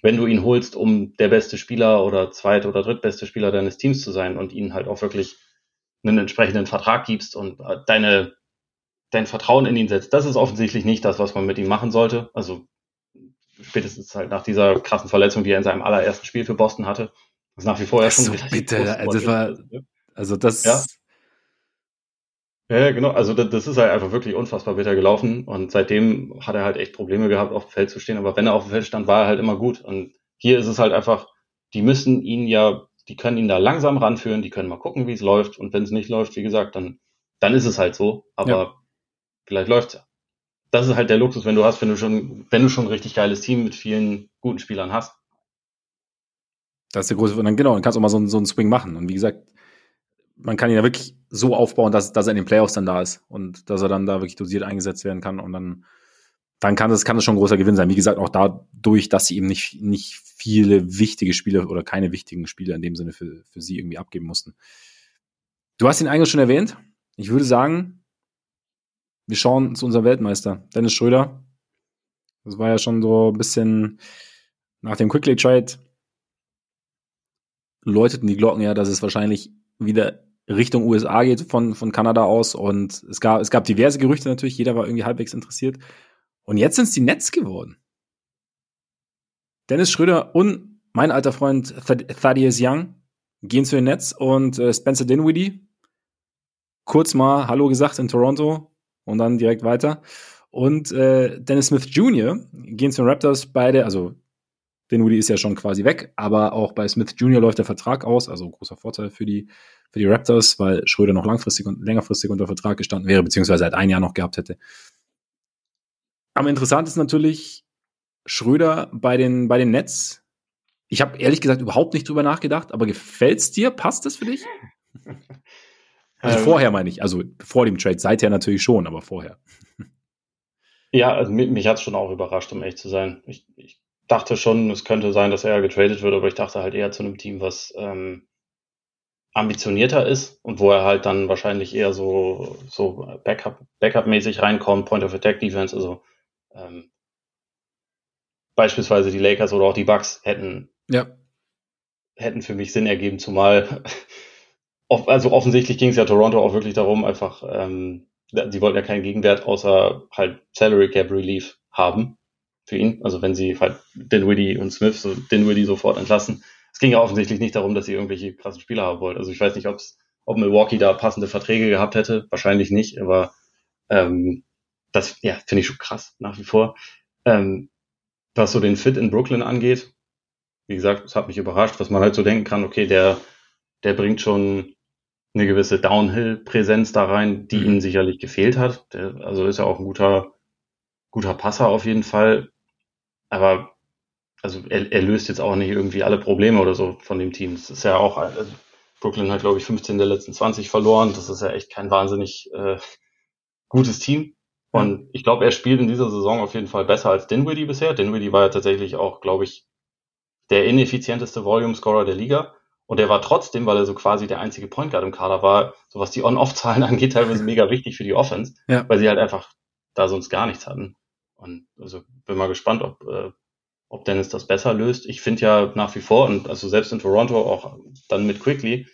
wenn du ihn holst, um der beste Spieler oder zweit- oder drittbeste Spieler deines Teams zu sein und ihnen halt auch wirklich einen entsprechenden Vertrag gibst und äh, deine, dein Vertrauen in ihn setzt. Das ist offensichtlich nicht das, was man mit ihm machen sollte. Also spätestens halt nach dieser krassen Verletzung, die er in seinem allerersten Spiel für Boston hatte. Das ist nach wie vor ja schon so bitte, also das war, also das, ja. Ja, genau. Also das, das ist halt einfach wirklich unfassbar bitter gelaufen und seitdem hat er halt echt Probleme gehabt, auf dem Feld zu stehen. Aber wenn er auf dem Feld stand, war er halt immer gut. Und hier ist es halt einfach, die müssen ihn ja, die können ihn da langsam ranführen, die können mal gucken, wie es läuft. Und wenn es nicht läuft, wie gesagt, dann, dann ist es halt so. Aber ja. Vielleicht läuft's ja. Das ist halt der Luxus, wenn du hast, wenn du schon, wenn du schon ein richtig geiles Team mit vielen guten Spielern hast. Das ist der große, und dann genau, dann kannst du auch mal so, so einen Swing machen. Und wie gesagt, man kann ihn ja wirklich so aufbauen, dass, dass er in den Playoffs dann da ist und dass er dann da wirklich dosiert eingesetzt werden kann und dann, dann kann das, kann das schon ein großer Gewinn sein. Wie gesagt, auch dadurch, dass sie eben nicht, nicht viele wichtige Spiele oder keine wichtigen Spiele in dem Sinne für, für sie irgendwie abgeben mussten. Du hast ihn eigentlich schon erwähnt. Ich würde sagen, wir schauen zu unserem Weltmeister, Dennis Schröder. Das war ja schon so ein bisschen nach dem Quickly Trade läuteten die Glocken ja, dass es wahrscheinlich wieder Richtung USA geht von, von Kanada aus. Und es gab, es gab diverse Gerüchte natürlich, jeder war irgendwie halbwegs interessiert. Und jetzt sind es die Nets geworden. Dennis Schröder und mein alter Freund Thaddeus Young gehen zu den Nets und äh, Spencer Dinwiddie kurz mal Hallo gesagt in Toronto und dann direkt weiter. Und äh, Dennis Smith Jr. gehen zu den Raptors beide, also Dinwiddie ist ja schon quasi weg, aber auch bei Smith Jr. läuft der Vertrag aus, also großer Vorteil für die, für die Raptors, weil Schröder noch langfristig und längerfristig unter Vertrag gestanden wäre, beziehungsweise halt ein Jahr noch gehabt hätte. Am interessantesten natürlich Schröder bei den, bei den Nets. Ich habe ehrlich gesagt überhaupt nicht drüber nachgedacht, aber gefällt's dir? Passt das für dich? [laughs] Also ähm, vorher meine ich, also vor dem Trade, seither natürlich schon, aber vorher. Ja, also mich, mich hat schon auch überrascht, um echt zu sein. Ich, ich dachte schon, es könnte sein, dass er getradet wird, aber ich dachte halt eher zu einem Team, was ähm, ambitionierter ist und wo er halt dann wahrscheinlich eher so, so Backup, Backup-mäßig reinkommt, Point of Attack Defense, also ähm, beispielsweise die Lakers oder auch die Bucks hätten, ja. hätten für mich Sinn ergeben, zumal also offensichtlich ging es ja Toronto auch wirklich darum, einfach, ähm, sie wollten ja keinen Gegenwert außer halt Salary Cap Relief haben für ihn. Also wenn sie halt Dinwiddie und Smith, so Dinwiddie sofort entlassen. Es ging ja offensichtlich nicht darum, dass sie irgendwelche krassen Spieler haben wollten. Also ich weiß nicht, ob's, ob Milwaukee da passende Verträge gehabt hätte. Wahrscheinlich nicht, aber ähm, das ja, finde ich schon krass nach wie vor. Ähm, was so den Fit in Brooklyn angeht, wie gesagt, es hat mich überrascht, was man halt so denken kann, okay, der, der bringt schon eine gewisse Downhill-Präsenz da rein, die mhm. ihm sicherlich gefehlt hat. Der, also ist ja auch ein guter, guter Passer auf jeden Fall. Aber also er, er löst jetzt auch nicht irgendwie alle Probleme oder so von dem Team. Das ist ja auch, also Brooklyn hat, glaube ich, 15 der letzten 20 verloren. Das ist ja echt kein wahnsinnig äh, gutes Team. Und ich glaube, er spielt in dieser Saison auf jeden Fall besser als Dinwiddie bisher. Dinwiddie war ja tatsächlich auch, glaube ich, der ineffizienteste Volume-Scorer der Liga. Und er war trotzdem, weil er so quasi der einzige Point Guard im Kader war, so was die On-Off-Zahlen [laughs] angeht, teilweise mega wichtig für die Offense, ja. weil sie halt einfach da sonst gar nichts hatten. Und also bin mal gespannt, ob, äh, ob Dennis das besser löst. Ich finde ja nach wie vor, und also selbst in Toronto auch dann mit Quickly,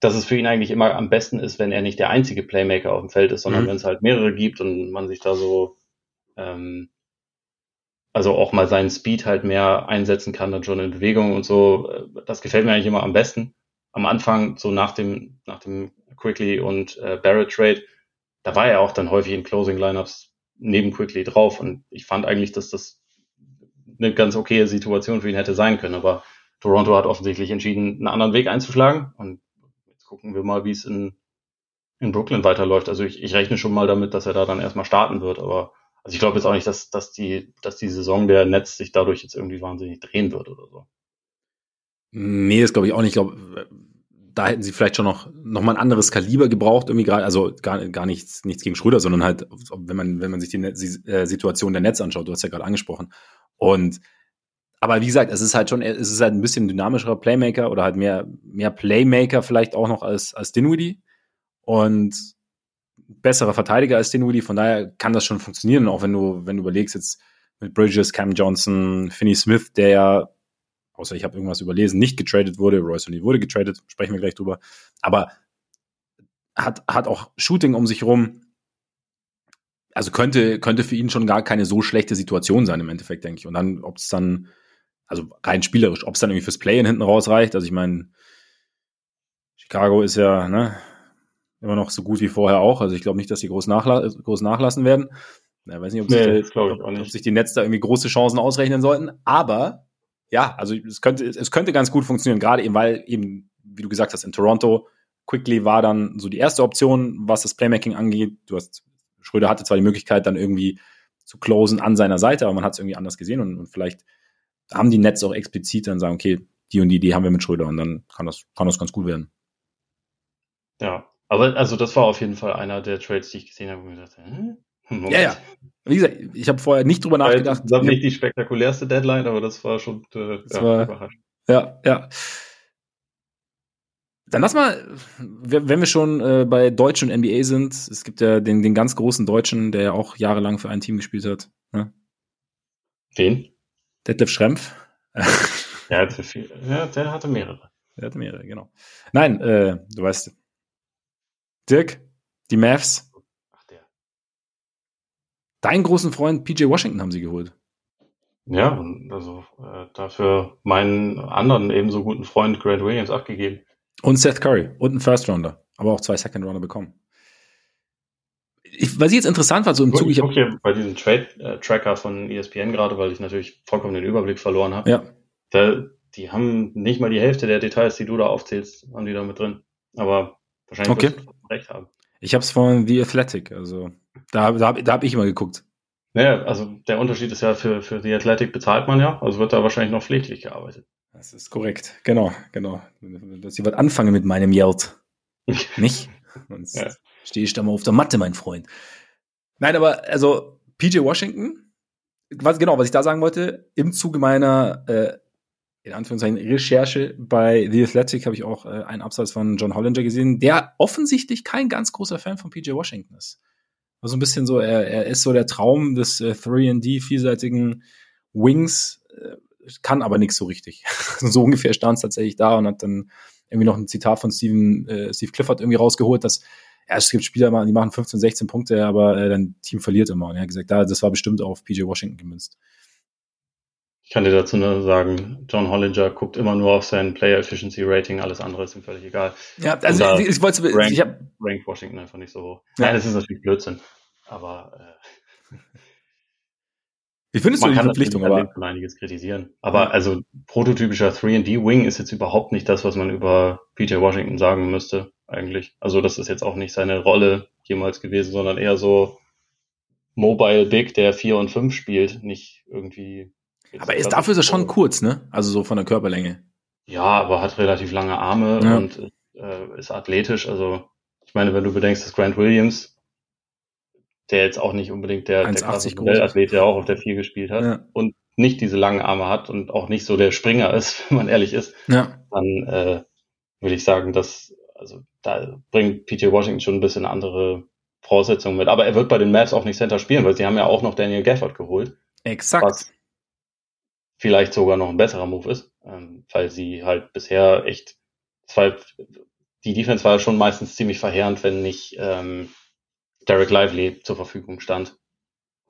dass es für ihn eigentlich immer am besten ist, wenn er nicht der einzige Playmaker auf dem Feld ist, sondern mhm. wenn es halt mehrere gibt und man sich da so ähm, also auch mal seinen Speed halt mehr einsetzen kann, dann schon in Bewegung und so. Das gefällt mir eigentlich immer am besten. Am Anfang, so nach dem, nach dem Quickly und äh, Barrett Trade, da war er auch dann häufig in Closing Lineups neben Quickly drauf und ich fand eigentlich, dass das eine ganz okaye Situation für ihn hätte sein können, aber Toronto hat offensichtlich entschieden, einen anderen Weg einzuschlagen und jetzt gucken wir mal, wie es in, in Brooklyn weiterläuft. Also ich, ich rechne schon mal damit, dass er da dann erstmal starten wird, aber also ich glaube jetzt auch nicht, dass, dass, die, dass die Saison der Netz sich dadurch jetzt irgendwie wahnsinnig drehen wird oder so. Nee, das glaube ich auch nicht. Ich glaube, da hätten sie vielleicht schon noch, noch mal ein anderes Kaliber gebraucht, irgendwie gerade, also gar, gar nichts, nichts gegen Schröder, sondern halt, wenn man, wenn man sich die, die äh, Situation der Netz anschaut, du hast ja gerade angesprochen. Und aber wie gesagt, es ist halt schon, es ist halt ein bisschen dynamischerer Playmaker oder halt mehr, mehr Playmaker vielleicht auch noch als, als Dinwiddie. Und besserer Verteidiger als Dinwiddie, von daher kann das schon funktionieren, auch wenn du, wenn du überlegst jetzt mit Bridges, Cam Johnson, Finney Smith, der ja, außer ich habe irgendwas überlesen, nicht getradet wurde, Royce O'Neal wurde getradet, sprechen wir gleich drüber, aber hat, hat auch Shooting um sich rum, also könnte, könnte für ihn schon gar keine so schlechte Situation sein im Endeffekt, denke ich. Und dann, ob es dann, also rein spielerisch, ob es dann irgendwie fürs Play-In hinten rausreicht, also ich meine, Chicago ist ja, ne, immer noch so gut wie vorher auch. Also ich glaube nicht, dass sie groß, nachla groß nachlassen werden. Ich weiß nicht, ob, nee, sich, ob, ob sich die Netz da irgendwie große Chancen ausrechnen sollten. Aber ja, also es könnte, es könnte ganz gut funktionieren, gerade eben, weil eben, wie du gesagt hast, in Toronto, Quickly war dann so die erste Option, was das Playmaking angeht. Du hast, Schröder hatte zwar die Möglichkeit, dann irgendwie zu closen an seiner Seite, aber man hat es irgendwie anders gesehen und, und vielleicht haben die Nets auch explizit dann sagen, okay, die und die Idee haben wir mit Schröder und dann kann das, kann das ganz gut werden. Ja, aber also das war auf jeden Fall einer der Trades, die ich gesehen habe, wo ich dachte, hm? Moment. Ja, ja. Wie gesagt, ich habe vorher nicht drüber nachgedacht. Das war nicht die spektakulärste Deadline, aber das war schon äh, das ja, war, überraschend. Ja, ja. Dann lass mal, wenn wir schon äh, bei Deutschen und NBA sind, es gibt ja den, den ganz großen Deutschen, der ja auch jahrelang für ein Team gespielt hat. Ne? Wen? Detlef Schrempf. ja, ja, der hatte mehrere. Der hatte mehrere, genau. Nein, äh, du weißt, Dirk, die Mavs. Ach der. Deinen großen Freund PJ Washington haben sie geholt. Ja, also äh, dafür meinen anderen ebenso guten Freund Grant Williams abgegeben. Und Seth Curry und einen First Rounder, aber auch zwei Second Rounder bekommen. Ich, was ich jetzt interessant war, so im Zug. Ich, gucke hier bei diesem Trade-Tracker von ESPN gerade, weil ich natürlich vollkommen den Überblick verloren habe. Ja. Da, die haben nicht mal die Hälfte der Details, die du da aufzählst, haben die da mit drin. Aber wahrscheinlich okay recht haben. Ich habe es von The Athletic, also da, da, da habe ich immer geguckt. Naja, also der Unterschied ist ja, für, für The Athletic bezahlt man ja, also wird da wahrscheinlich noch pflichtlich gearbeitet. Das ist korrekt, genau, genau. Sie wird anfangen mit meinem Yeld. [laughs] Nicht? Sonst ja. stehe ich da mal auf der Matte, mein Freund. Nein, aber also PJ Washington, was, genau, was ich da sagen wollte, im Zuge meiner äh, in Anführungszeichen Recherche bei The Athletic habe ich auch äh, einen Absatz von John Hollinger gesehen, der offensichtlich kein ganz großer Fan von PJ Washington ist. Also ein bisschen so, er, er ist so der Traum des äh, 3D vielseitigen Wings, äh, kann aber nichts so richtig. [laughs] so ungefähr stand es tatsächlich da und hat dann irgendwie noch ein Zitat von Steven, äh, Steve Clifford irgendwie rausgeholt, dass ja, es gibt Spieler, die machen 15, 16 Punkte, aber äh, dein Team verliert immer. Und er hat gesagt, ja, das war bestimmt auf PJ Washington gemünzt. Ich kann dir dazu nur sagen, John Hollinger guckt immer nur auf sein Player Efficiency Rating, alles andere ist ihm völlig egal. Ja, also ich, ich wollte rank, ich hab, rank Washington einfach nicht so hoch. Ja. Nein, das ist natürlich Blödsinn. Aber äh, wie findest du die Verpflichtung? Aber einiges kritisieren. Aber also prototypischer 3D Wing ist jetzt überhaupt nicht das, was man über PJ Washington sagen müsste eigentlich. Also das ist jetzt auch nicht seine Rolle jemals gewesen, sondern eher so Mobile Big, der 4 und 5 spielt, nicht irgendwie aber ist, dafür ist er schon kurz, ne? Also so von der Körperlänge. Ja, aber hat relativ lange Arme ja. und äh, ist athletisch. Also ich meine, wenn du bedenkst, dass Grant Williams, der jetzt auch nicht unbedingt der, der krasse Athlet, der auch auf der 4 gespielt hat ja. und nicht diese langen Arme hat und auch nicht so der Springer ist, [laughs] wenn man ehrlich ist, ja. dann äh, würde ich sagen, dass also da bringt PJ Washington schon ein bisschen andere Voraussetzungen mit. Aber er wird bei den Mavs auch nicht Center spielen, weil sie haben ja auch noch Daniel Gafford geholt. Exakt. Was vielleicht sogar noch ein besserer Move ist, ähm, weil sie halt bisher echt, zwei, die Defense war schon meistens ziemlich verheerend, wenn nicht ähm, Derek Lively zur Verfügung stand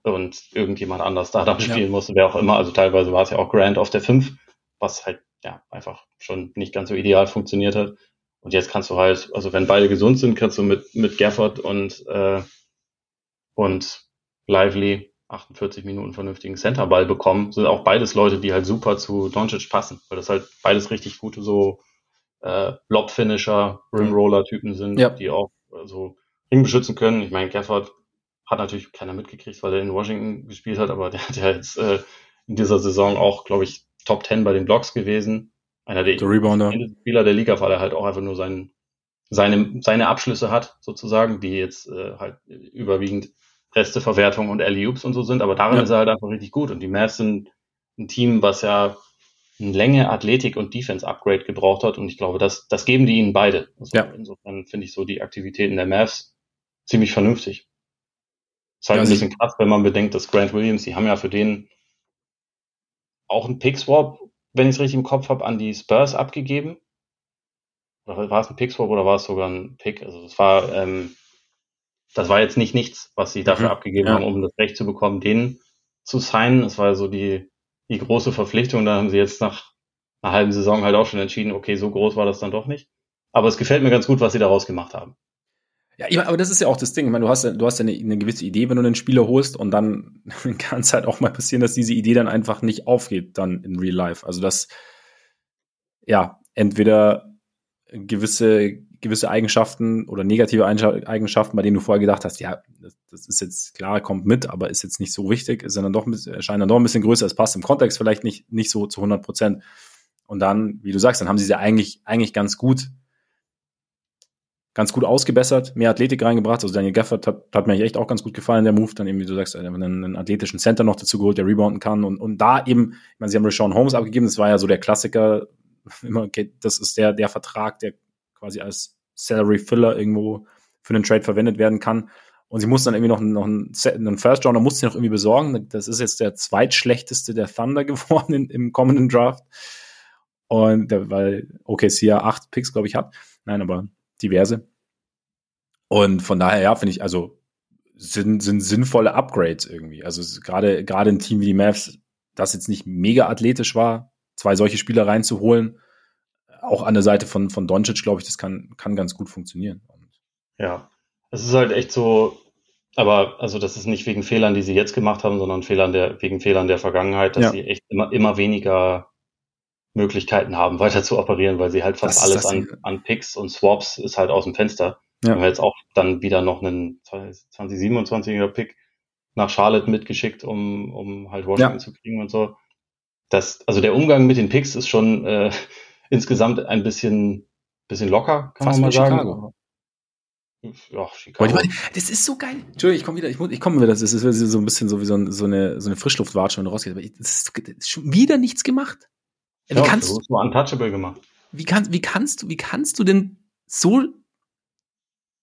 und irgendjemand anders da dann spielen ja. musste, wer auch immer. Also teilweise war es ja auch Grant auf der 5, was halt ja einfach schon nicht ganz so ideal funktioniert hat. Und jetzt kannst du halt, also wenn beide gesund sind, kannst du mit, mit Gafford und, äh, und Lively 48 Minuten vernünftigen Centerball bekommen. Sind auch beides Leute, die halt super zu Doncic passen, weil das halt beides richtig gute so äh, Lob-Finisher, Rimroller-Typen sind, ja. die auch so also, Ring beschützen können. Ich meine, Gafford hat natürlich keiner mitgekriegt, weil er in Washington gespielt hat, aber der hat ja jetzt äh, in dieser Saison auch, glaube ich, Top 10 bei den Blocks gewesen. Einer der. Spieler der Liga, weil er halt auch einfach nur sein, seine, seine Abschlüsse hat, sozusagen, die jetzt äh, halt überwiegend Resteverwertung und alley und so sind, aber darin ja. ist er halt einfach richtig gut. Und die Mavs sind ein Team, was ja eine Länge, Athletik und Defense-Upgrade gebraucht hat. Und ich glaube, das, das geben die ihnen beide. Also ja. Insofern finde ich so die Aktivitäten der Mavs ziemlich vernünftig. Ist halt ja, ein bisschen krass, wenn man bedenkt, dass Grant Williams, die haben ja für den auch einen Pick-Swap, wenn ich es richtig im Kopf habe, an die Spurs abgegeben. Oder war es ein Pick-Swap oder war es sogar ein Pick? Also das war, ähm, das war jetzt nicht nichts, was sie dafür mhm, abgegeben ja. haben, um das Recht zu bekommen, den zu signen. Es war so die, die große Verpflichtung. Da haben sie jetzt nach einer halben Saison halt auch schon entschieden, okay, so groß war das dann doch nicht. Aber es gefällt mir ganz gut, was sie daraus gemacht haben. Ja, aber das ist ja auch das Ding. Ich meine, du hast ja, du hast ja eine, eine gewisse Idee, wenn du einen Spieler holst und dann [laughs] kann es halt auch mal passieren, dass diese Idee dann einfach nicht aufgeht dann in Real Life. Also dass ja entweder gewisse gewisse Eigenschaften oder negative Eigenschaften, bei denen du vorher gedacht hast, ja, das, ist jetzt klar, kommt mit, aber ist jetzt nicht so wichtig, ist dann doch erscheint dann doch ein bisschen größer, es passt im Kontext vielleicht nicht, nicht so zu 100 Prozent. Und dann, wie du sagst, dann haben sie sie eigentlich, eigentlich ganz gut ganz gut ausgebessert, mehr Athletik reingebracht. Also Daniel Gafford hat, hat mir echt auch ganz gut gefallen, der Move. Dann eben, wie du sagst, einen, einen athletischen Center noch dazu geholt, der rebounden kann. Und, und da eben, ich meine, sie haben Rashawn Holmes abgegeben, das war ja so der Klassiker. [laughs] Immer, das ist der, der Vertrag, der quasi als Salary Filler irgendwo für einen Trade verwendet werden kann. Und sie mussten dann irgendwie noch, noch einen, einen First Rounder musste sie noch irgendwie besorgen. Das ist jetzt der zweitschlechteste der Thunder [laughs] geworden in, im kommenden Draft. Und weil OKC ja acht Picks, glaube ich, hat. Nein, aber diverse. Und von daher, ja, finde ich, also sind, sind sinnvolle Upgrades irgendwie. Also gerade gerade ein Team wie die Mavs, das jetzt nicht mega athletisch war, zwei solche Spieler reinzuholen, auch an der Seite von, von Doncic, glaube ich, das kann, kann ganz gut funktionieren. Ja, es ist halt echt so, aber also das ist nicht wegen Fehlern, die sie jetzt gemacht haben, sondern Fehlern der, wegen Fehlern der Vergangenheit, dass ja. sie echt immer, immer weniger Möglichkeiten haben, [laughs] weiter zu operieren, weil sie halt fast alles an, an Picks und Swaps ist halt aus dem Fenster. Ja. Haben wir jetzt auch dann wieder noch einen 2027er Pick nach Charlotte mitgeschickt, um, um halt Washington ja. zu kriegen und so. Das, also der Umgang mit den Picks ist schon äh, insgesamt ein bisschen, bisschen locker, kann Fast man mal sagen. Chicago. Ja, Chicago. Meine, das ist so geil. Entschuldigung, ich komme wieder, ich, ich komme wieder, das ist so ein bisschen so wie so, ein, so eine, so eine Frischluftwatsche, wenn du rausgehst, aber das ist, das ist schon wieder nichts gemacht. Wie ja, kannst du so untouchable gemacht. Wie kannst, wie kannst du, wie kannst du denn so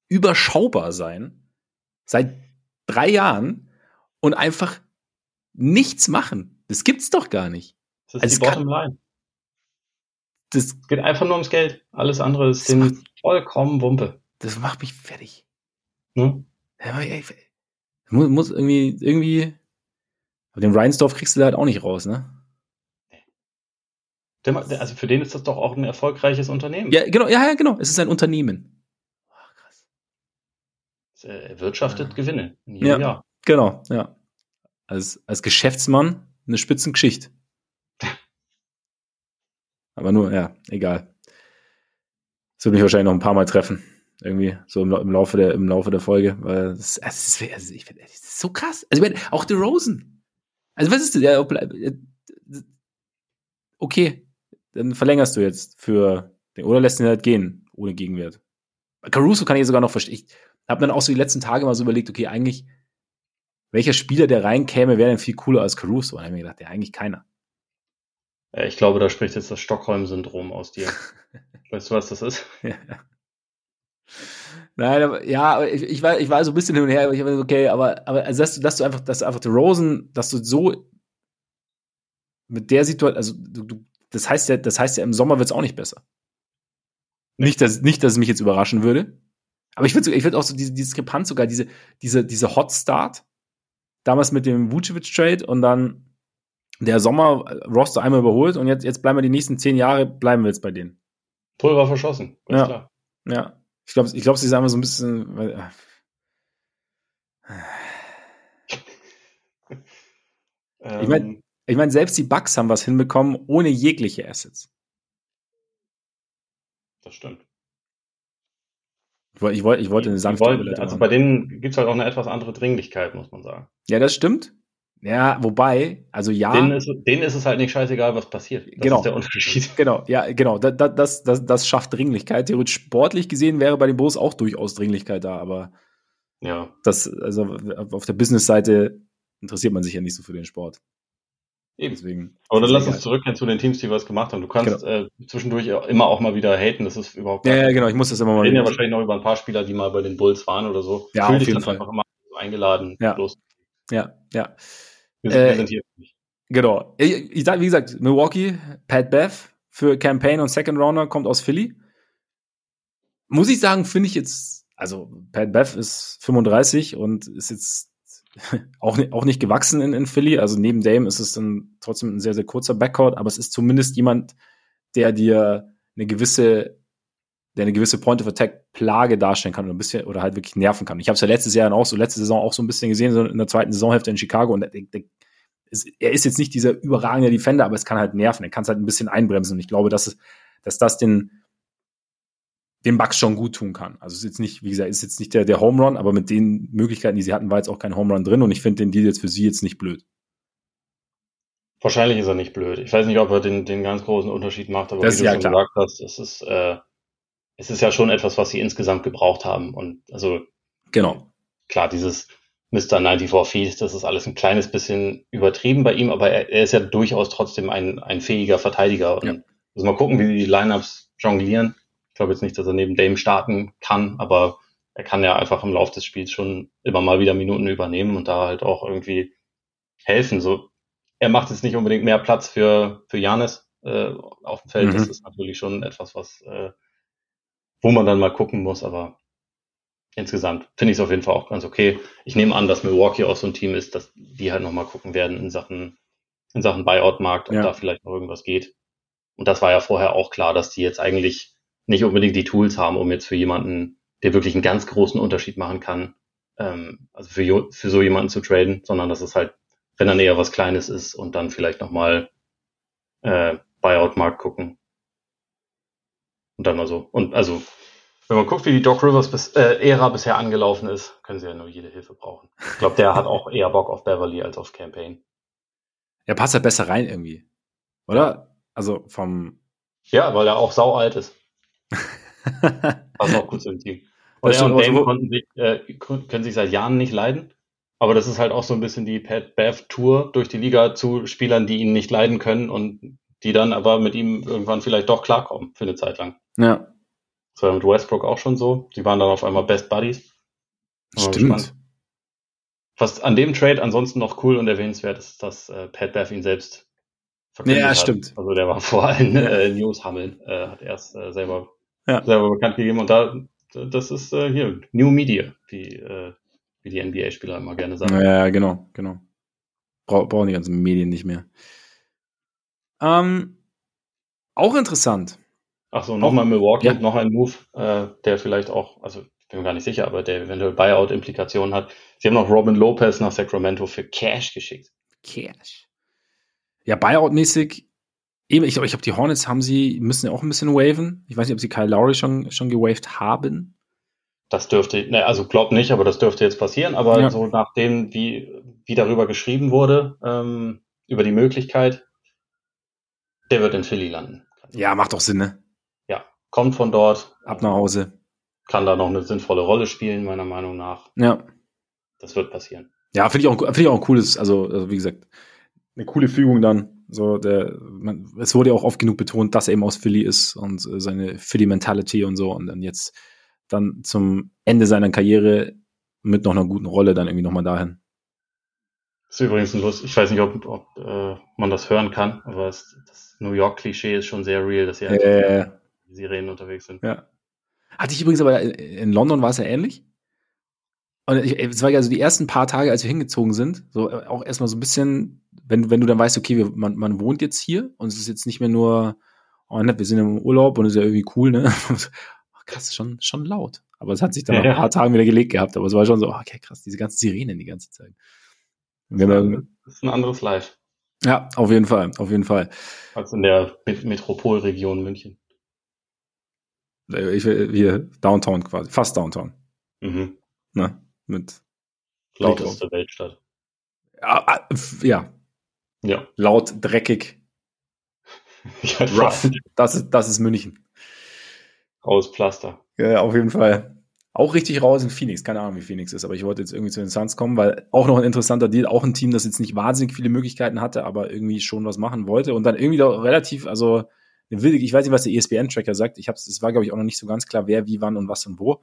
überschaubar sein seit drei Jahren und einfach nichts machen? Das gibt's doch gar nicht. Das ist also die Bottomline. Das geht einfach nur ums Geld. Alles andere ist dem vollkommen Wumpe. Das macht mich fertig. Hm? Ja, muss, muss irgendwie, irgendwie, aber den Reinsdorf kriegst du da halt auch nicht raus, ne? Der, also für den ist das doch auch ein erfolgreiches Unternehmen. Ja, genau, ja, ja, genau. Es ist ein Unternehmen. Oh, krass. Er wirtschaftet ja. Gewinne in jedem ja, Jahr. Genau, ja. Als, als Geschäftsmann eine Spitzengeschichte. Aber nur, ja, egal. Das wird mich wahrscheinlich noch ein paar Mal treffen. Irgendwie, so im, im Laufe der, im Laufe der Folge. Weil das, das, ist, also ich finde, das ist so krass. Also, ich meine, auch The Rosen. Also, was ist das? Ja, okay, dann verlängerst du jetzt für den, oder lässt ihn halt gehen, ohne Gegenwert. Caruso kann ich sogar noch verstehen. Ich habe dann auch so die letzten Tage mal so überlegt, okay, eigentlich, welcher Spieler, der reinkäme, wäre denn viel cooler als Caruso? Und dann habe ich mir gedacht, ja, eigentlich keiner. Ich glaube, da spricht jetzt das Stockholm-Syndrom aus dir. [laughs] weißt du, was das ist? Ja. Nein, aber, ja, ich, ich, war, ich war so ein bisschen hin und her, aber ich war okay, aber, aber also, dass, du, dass du einfach, dass du einfach die Rosen, dass du so mit der Situation, also du, du, das heißt ja, das heißt ja, im Sommer wird es auch nicht besser. Nicht, dass, nicht, dass es mich jetzt überraschen würde. Aber ich finde ich find auch so diese, diese Diskrepanz sogar, diese, diese, diese Hot Start, damals mit dem Vucevic-Trade und dann der Sommer äh, Roster einmal überholt und jetzt, jetzt bleiben wir die nächsten zehn Jahre, bleiben wir jetzt bei denen. Pulver verschossen, ganz ja. klar. Ja. Ich glaube, ich glaub, sie sagen so ein bisschen. Weil, äh. [laughs] ich meine, ich mein, selbst die Bucks haben was hinbekommen ohne jegliche Assets. Das stimmt. Ich wollte, ich wollte, eine sanfte wollt, Also bei denen gibt es halt auch eine etwas andere Dringlichkeit, muss man sagen. Ja, das stimmt. Ja, wobei, also ja. Denen ist, denen ist es halt nicht scheißegal, was passiert. Das genau. ist der Unterschied. [laughs] Genau, ja, genau. Das, das, das, das schafft Dringlichkeit. Theoretisch sportlich gesehen wäre bei den Bulls auch durchaus Dringlichkeit da, aber ja. das, also auf der Business-Seite interessiert man sich ja nicht so für den Sport. Eben. Deswegen. Aber dann lass uns zurückgehen zu den Teams, die was gemacht haben. Du kannst genau. äh, zwischendurch immer auch mal wieder haten, das ist überhaupt Ja, ja genau, ich muss das immer mal. Wir reden ja wahrscheinlich noch über ein paar Spieler, die mal bei den Bulls waren oder so. Ja, Fühl auf jeden Fall. einfach immer eingeladen. Ja. Los. Ja, ja. Äh. Genau. Ich, ich, wie gesagt, Milwaukee, Pat Bev für Campaign und Second Rounder kommt aus Philly. Muss ich sagen, finde ich jetzt, also Pat Bev ist 35 und ist jetzt [laughs] auch, auch nicht gewachsen in, in Philly. Also neben Dame ist es dann trotzdem ein sehr, sehr kurzer Backcourt, aber es ist zumindest jemand, der dir eine gewisse, der eine gewisse Point of Attack Plage darstellen kann oder ein bisschen oder halt wirklich nerven kann. Ich habe es ja letztes Jahr auch so, letzte Saison auch so ein bisschen gesehen, so in der zweiten Saisonhälfte in Chicago und der, der, er ist jetzt nicht dieser überragende Defender, aber es kann halt nerven. Er kann es halt ein bisschen einbremsen und ich glaube, dass es, dass das den, den Bucks schon gut tun kann. Also es ist jetzt nicht, wie gesagt, ist jetzt nicht der, der Home Run, aber mit den Möglichkeiten, die sie hatten, war jetzt auch kein Home Run drin und ich finde den Deal jetzt für sie jetzt nicht blöd. Wahrscheinlich ist er nicht blöd. Ich weiß nicht, ob er den, den ganz großen Unterschied macht, aber das wie du ja schon klar. gesagt hast, es ist, äh, es ist ja schon etwas, was sie insgesamt gebraucht haben. Und also genau. Klar, dieses Mr. 94 Feet, das ist alles ein kleines bisschen übertrieben bei ihm, aber er, er ist ja durchaus trotzdem ein, ein fähiger Verteidiger. Und Ja. also mal gucken, wie die Lineups jonglieren. Ich glaube jetzt nicht, dass er neben Dame starten kann, aber er kann ja einfach im Laufe des Spiels schon immer mal wieder Minuten übernehmen und da halt auch irgendwie helfen. So, er macht jetzt nicht unbedingt mehr Platz für für Janis äh, auf dem Feld. Mhm. Das ist natürlich schon etwas, was äh, wo man dann mal gucken muss, aber insgesamt finde ich es auf jeden Fall auch ganz okay. Ich nehme an, dass Milwaukee auch so ein Team ist, dass die halt nochmal gucken werden in Sachen, in Sachen Buyout-Markt, ob Ja. da vielleicht noch irgendwas geht. Und das war ja vorher auch klar, dass die jetzt eigentlich nicht unbedingt die Tools haben, um jetzt für jemanden, der wirklich einen ganz großen Unterschied machen kann, ähm, also für, für so jemanden zu traden, sondern dass es halt, wenn dann eher was Kleines ist und dann vielleicht nochmal äh, Buyout-Markt gucken. Und dann mal so. Und also, wenn man guckt, wie die Doc Rivers bis, äh, Ära bisher angelaufen ist, können sie ja nur jede Hilfe brauchen. Ich glaube, der hat auch eher Bock auf Beverly als auf Campaign. Er passt halt besser rein irgendwie. Oder? Also vom. Ja, weil er auch sau alt ist. [laughs] Passt auch gut zum Team. Und Das er und stimmt, Dame also- konnten sich, äh, können sich seit Jahren nicht leiden. Aber das ist halt auch so ein bisschen die Pat Bev Tour durch die Liga zu Spielern, die ihn nicht leiden können und die dann aber mit ihm irgendwann vielleicht doch klarkommen für eine Zeit lang. ja, Das war mit Westbrook auch schon so. Die waren dann auf einmal Best Buddies. Stimmt. Was an dem Trade ansonsten noch cool und erwähnenswert ist, dass äh, Pat Bev ihn selbst verkündet Ja, hat. stimmt. Also der war [laughs] vor allen äh, News-Hammeln, äh, hat er es äh, selber, Ja. selber bekannt gegeben. Und da, das ist äh, hier New Media, wie, äh, wie die NBA-Spieler immer gerne sagen. Ja, genau, genau. Bra brauchen die ganzen Medien nicht mehr. Ähm, auch interessant. Ach so, nochmal Milwaukee, Ja. noch ein Move, äh, der vielleicht auch, also ich bin mir gar nicht sicher, aber der eventuell Buyout-Implikationen hat. Sie haben noch Robin Lopez nach Sacramento für Cash geschickt. Cash. Ja, Buyout-mäßig. Eben, ich glaube, ich glaube, die Hornets haben sie, müssen ja auch ein bisschen waven. Ich weiß nicht, ob sie Kyle Lowry schon, schon gewaved haben. Das dürfte, ne, also glaub nicht, aber das dürfte jetzt passieren. Aber Ja. so nachdem, wie, wie darüber geschrieben wurde, ähm, über die Möglichkeit, der wird in Philly landen. Ja, macht doch Sinn, ne? Kommt von dort, Ab nach Hause. kann da noch eine sinnvolle Rolle spielen, meiner Meinung nach. Ja. Das wird passieren. Ja, finde ich auch, finde ich auch ein cooles, also, also wie gesagt, eine coole Fügung dann. So, der, man, es wurde ja auch oft genug betont, dass er eben aus Philly ist und äh, seine Philly-Mentality und so. Und dann jetzt dann zum Ende seiner Karriere mit noch einer guten Rolle dann irgendwie nochmal dahin. Das ist übrigens ein Lust. Ich weiß nicht, ob, ob äh, man das hören kann, aber es, das New York-Klischee ist schon sehr real, dass sie äh, Sirenen unterwegs sind. Ja. Hatte ich übrigens aber in London war es ja ähnlich. Und ich, es war ja so die ersten paar Tage, als wir hingezogen sind, so äh, auch erstmal so ein bisschen, wenn, wenn du dann weißt, okay, wir, man, man wohnt jetzt hier und es ist jetzt nicht mehr nur, oh nett, wir sind im Urlaub und es ist ja irgendwie cool, ne? [laughs] krass, schon, schon laut. Aber es hat sich dann ja, nach ein paar Tagen wieder gelegt gehabt. Aber es war schon so, okay, krass, diese ganzen Sirenen die ganze Zeit. Das ist ein anderes Live. Ja, auf jeden Fall, auf jeden Fall. Als in der Metropolregion München. Ich, hier, Downtown quasi, fast Downtown. Mhm. Na, mit lauteste Weltstadt. Ja, ah, ja. Ja. Laut, dreckig. [laughs] ja, rough. Das ist, das ist München. Aus Pflaster. Ja, auf jeden Fall. Auch richtig raus in Phoenix. Keine Ahnung, wie Phoenix ist, aber ich wollte jetzt irgendwie zu den Suns kommen, weil auch noch ein interessanter Deal, auch ein Team, das jetzt nicht wahnsinnig viele Möglichkeiten hatte, aber irgendwie schon was machen wollte und dann irgendwie doch relativ, also ich weiß nicht, was der ESPN-Tracker sagt. Ich hab's, es war, glaube ich, auch noch nicht so ganz klar, wer, wie, wann und was und wo.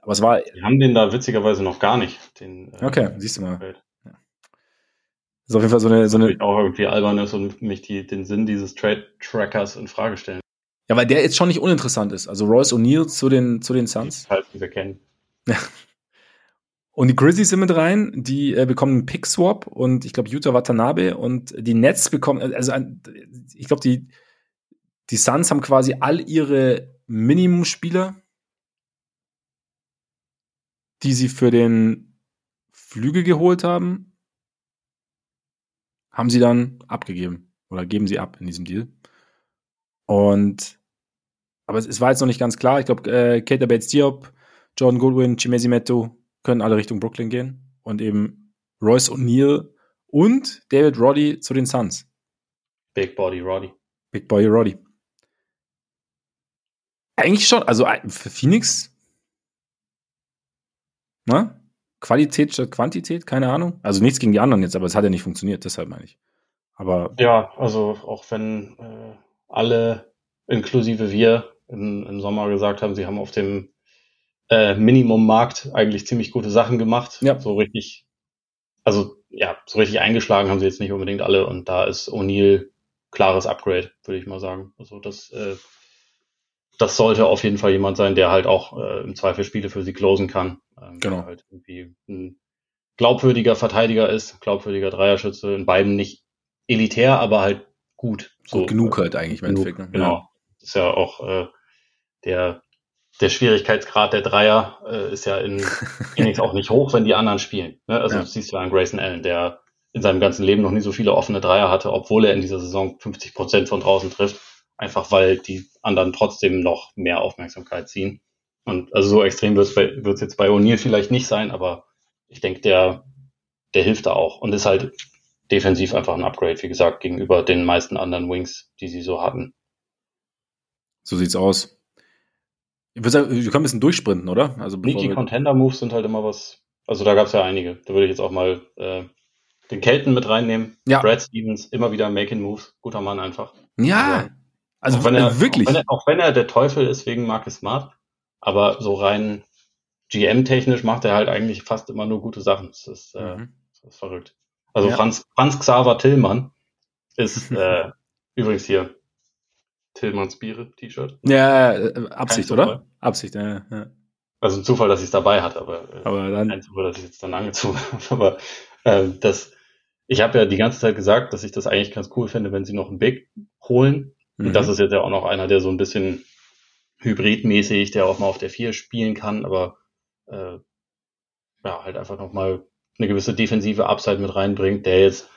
Aber es war. Wir haben den da witzigerweise noch gar nicht. Den, äh, okay, siehst du mal. Ja. Das ist auf jeden Fall so eine. So eine auch irgendwie albern ist und mich die, den Sinn dieses Trade-Trackers in Frage stellen. Ja, weil der jetzt schon nicht uninteressant ist. Also Royce O'Neill zu den, zu den Suns. Falls wir kennen. Ja. Und die Grizzlies sind mit rein, die äh, bekommen einen Pick-Swap und ich glaube Utah Watanabe und die Nets bekommen, also ich glaube die, die Suns haben quasi all ihre Minimum-Spieler, die sie für den Flügel geholt haben, haben sie dann abgegeben oder geben sie ab in diesem Deal. Und aber es, es war jetzt noch nicht ganz klar. Ich glaube, äh, Kater Bates Diop, Jordan Goodwin, Chimezi Meto können alle Richtung Brooklyn gehen. Und eben Royce O'Neill und David Roddy zu den Suns. Big Body Roddy. Big Body Roddy. Eigentlich schon, also für Phoenix, ne? Qualität statt Quantität, keine Ahnung. Also nichts gegen die anderen jetzt, aber es hat ja nicht funktioniert, deshalb meine ich. Aber. Ja, also auch wenn äh, alle, inklusive wir, im, im Sommer gesagt haben, sie haben auf dem äh, Minimum-Markt eigentlich ziemlich gute Sachen gemacht. Ja. So richtig, also ja, so richtig eingeschlagen haben sie jetzt nicht unbedingt alle und da ist O'Neill klares Upgrade, würde ich mal sagen. Also das, äh, das sollte auf jeden Fall jemand sein, der halt auch äh, im Zweifel Spiele für sie closen kann. Ähm, genau. Halt irgendwie ein glaubwürdiger Verteidiger ist, glaubwürdiger Dreierschütze, in beiden nicht elitär, aber halt gut. So, gut genug halt eigentlich im Endeffekt. Ne? Genau. Ja. Ist ja auch äh, der, der Schwierigkeitsgrad der Dreier äh, ist ja in [laughs] Phoenix auch nicht hoch, wenn die anderen spielen. Ne? Also ja. du siehst ja an Grayson Allen, der in seinem ganzen Leben noch nie so viele offene Dreier hatte, obwohl er in dieser Saison 50 Prozent von draußen trifft. Einfach weil die anderen trotzdem noch mehr Aufmerksamkeit ziehen. Und also so extrem wird es jetzt bei O'Neill vielleicht nicht sein, aber ich denke, der, der hilft da auch und ist halt defensiv einfach ein Upgrade, wie gesagt, gegenüber den meisten anderen Wings, die sie so hatten. So sieht's aus. Ich würde sagen, wir können ein bisschen durchsprinten, oder? Also die Contender-Moves sind halt immer was. Also da gab es ja einige. Da würde ich jetzt auch mal äh, den Kelten mit reinnehmen. Ja. Brad Stevens, immer wieder Making Moves. Guter Mann einfach. Ja, also, auch wenn er, wirklich. Auch wenn er, auch wenn er der Teufel ist wegen Marcus Smart, aber so rein GM-technisch macht er halt eigentlich fast immer nur gute Sachen. Das ist, äh, mhm. das ist verrückt. Also ja. Franz, Franz Xaver Tillmann ist [laughs] äh, übrigens hier Tillmanns Biere T-Shirt. Ja, äh, Absicht, oder? Absicht, ja, ja. Also ein Zufall, dass ich es dabei hatte, aber, äh, aber dann, kein Zufall, dass ich jetzt dann angezogen [laughs] habe. Aber äh, das, ich habe ja die ganze Zeit gesagt, dass ich das eigentlich ganz cool finde, wenn sie noch einen Big holen. Mhm. Und das ist jetzt ja auch noch einer, der so ein bisschen hybridmäßig, der auch mal auf der 4 spielen kann, aber äh, ja, halt einfach nochmal eine gewisse defensive Upside mit reinbringt, der jetzt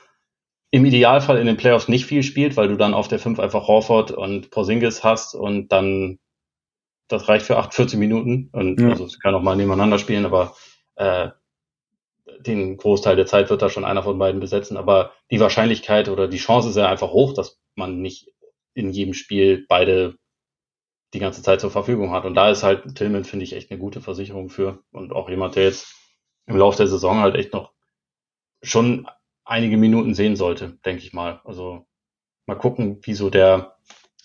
im Idealfall in den Playoffs nicht viel spielt, weil du dann auf der 5 einfach Horford und Porzingis hast und dann das reicht für 8, 14 Minuten und ja. also sie kann auch mal nebeneinander spielen, aber äh, den Großteil der Zeit wird da schon einer von beiden besetzen, aber die Wahrscheinlichkeit oder die Chance ist ja einfach hoch, dass man nicht in jedem Spiel beide die ganze Zeit zur Verfügung hat. Und da ist halt Tillman, finde ich, echt eine gute Versicherung für. Und auch jemand, der jetzt im Laufe der Saison halt echt noch schon einige Minuten sehen sollte, denke ich mal. Also mal gucken, wie so der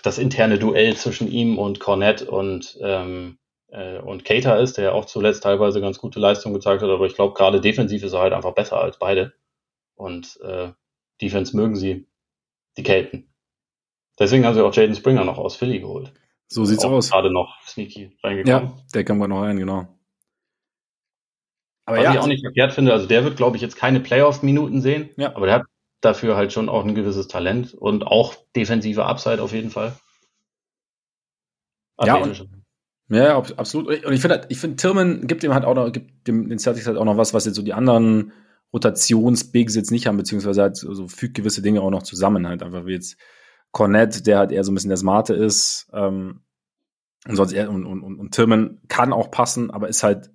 das interne Duell zwischen ihm und Cornette und ähm, äh, und Cater ist, der auch zuletzt teilweise ganz gute Leistung gezeigt hat, aber ich glaube, gerade defensiv ist er halt einfach besser als beide. Und äh, Defense mögen sie, die Kelten. Deswegen haben sie auch Jaden Springer noch aus Philly geholt. So sieht's auch aus. Gerade noch sneaky reingekommen. Ja, der kam gerade noch rein, genau. Aber Was ja, ich auch nicht verkehrt finde, also der wird, glaube ich, jetzt keine Playoff-Minuten sehen, ja. aber der hat dafür halt schon auch ein gewisses Talent und auch defensive Upside auf jeden Fall. Ja, und, ja, absolut. Und ich finde, halt, ich finde, Tillman gibt dem halt auch noch, gibt dem den Celtics halt auch noch was, was jetzt so die anderen Rotationsbigs jetzt nicht haben, beziehungsweise halt so, so fügt gewisse Dinge auch noch zusammen, halt einfach wie jetzt Cornette, der halt eher so ein bisschen der Smarte ist, ähm, und sonst eher, und, und, und, und Tillman kann auch passen, aber ist halt,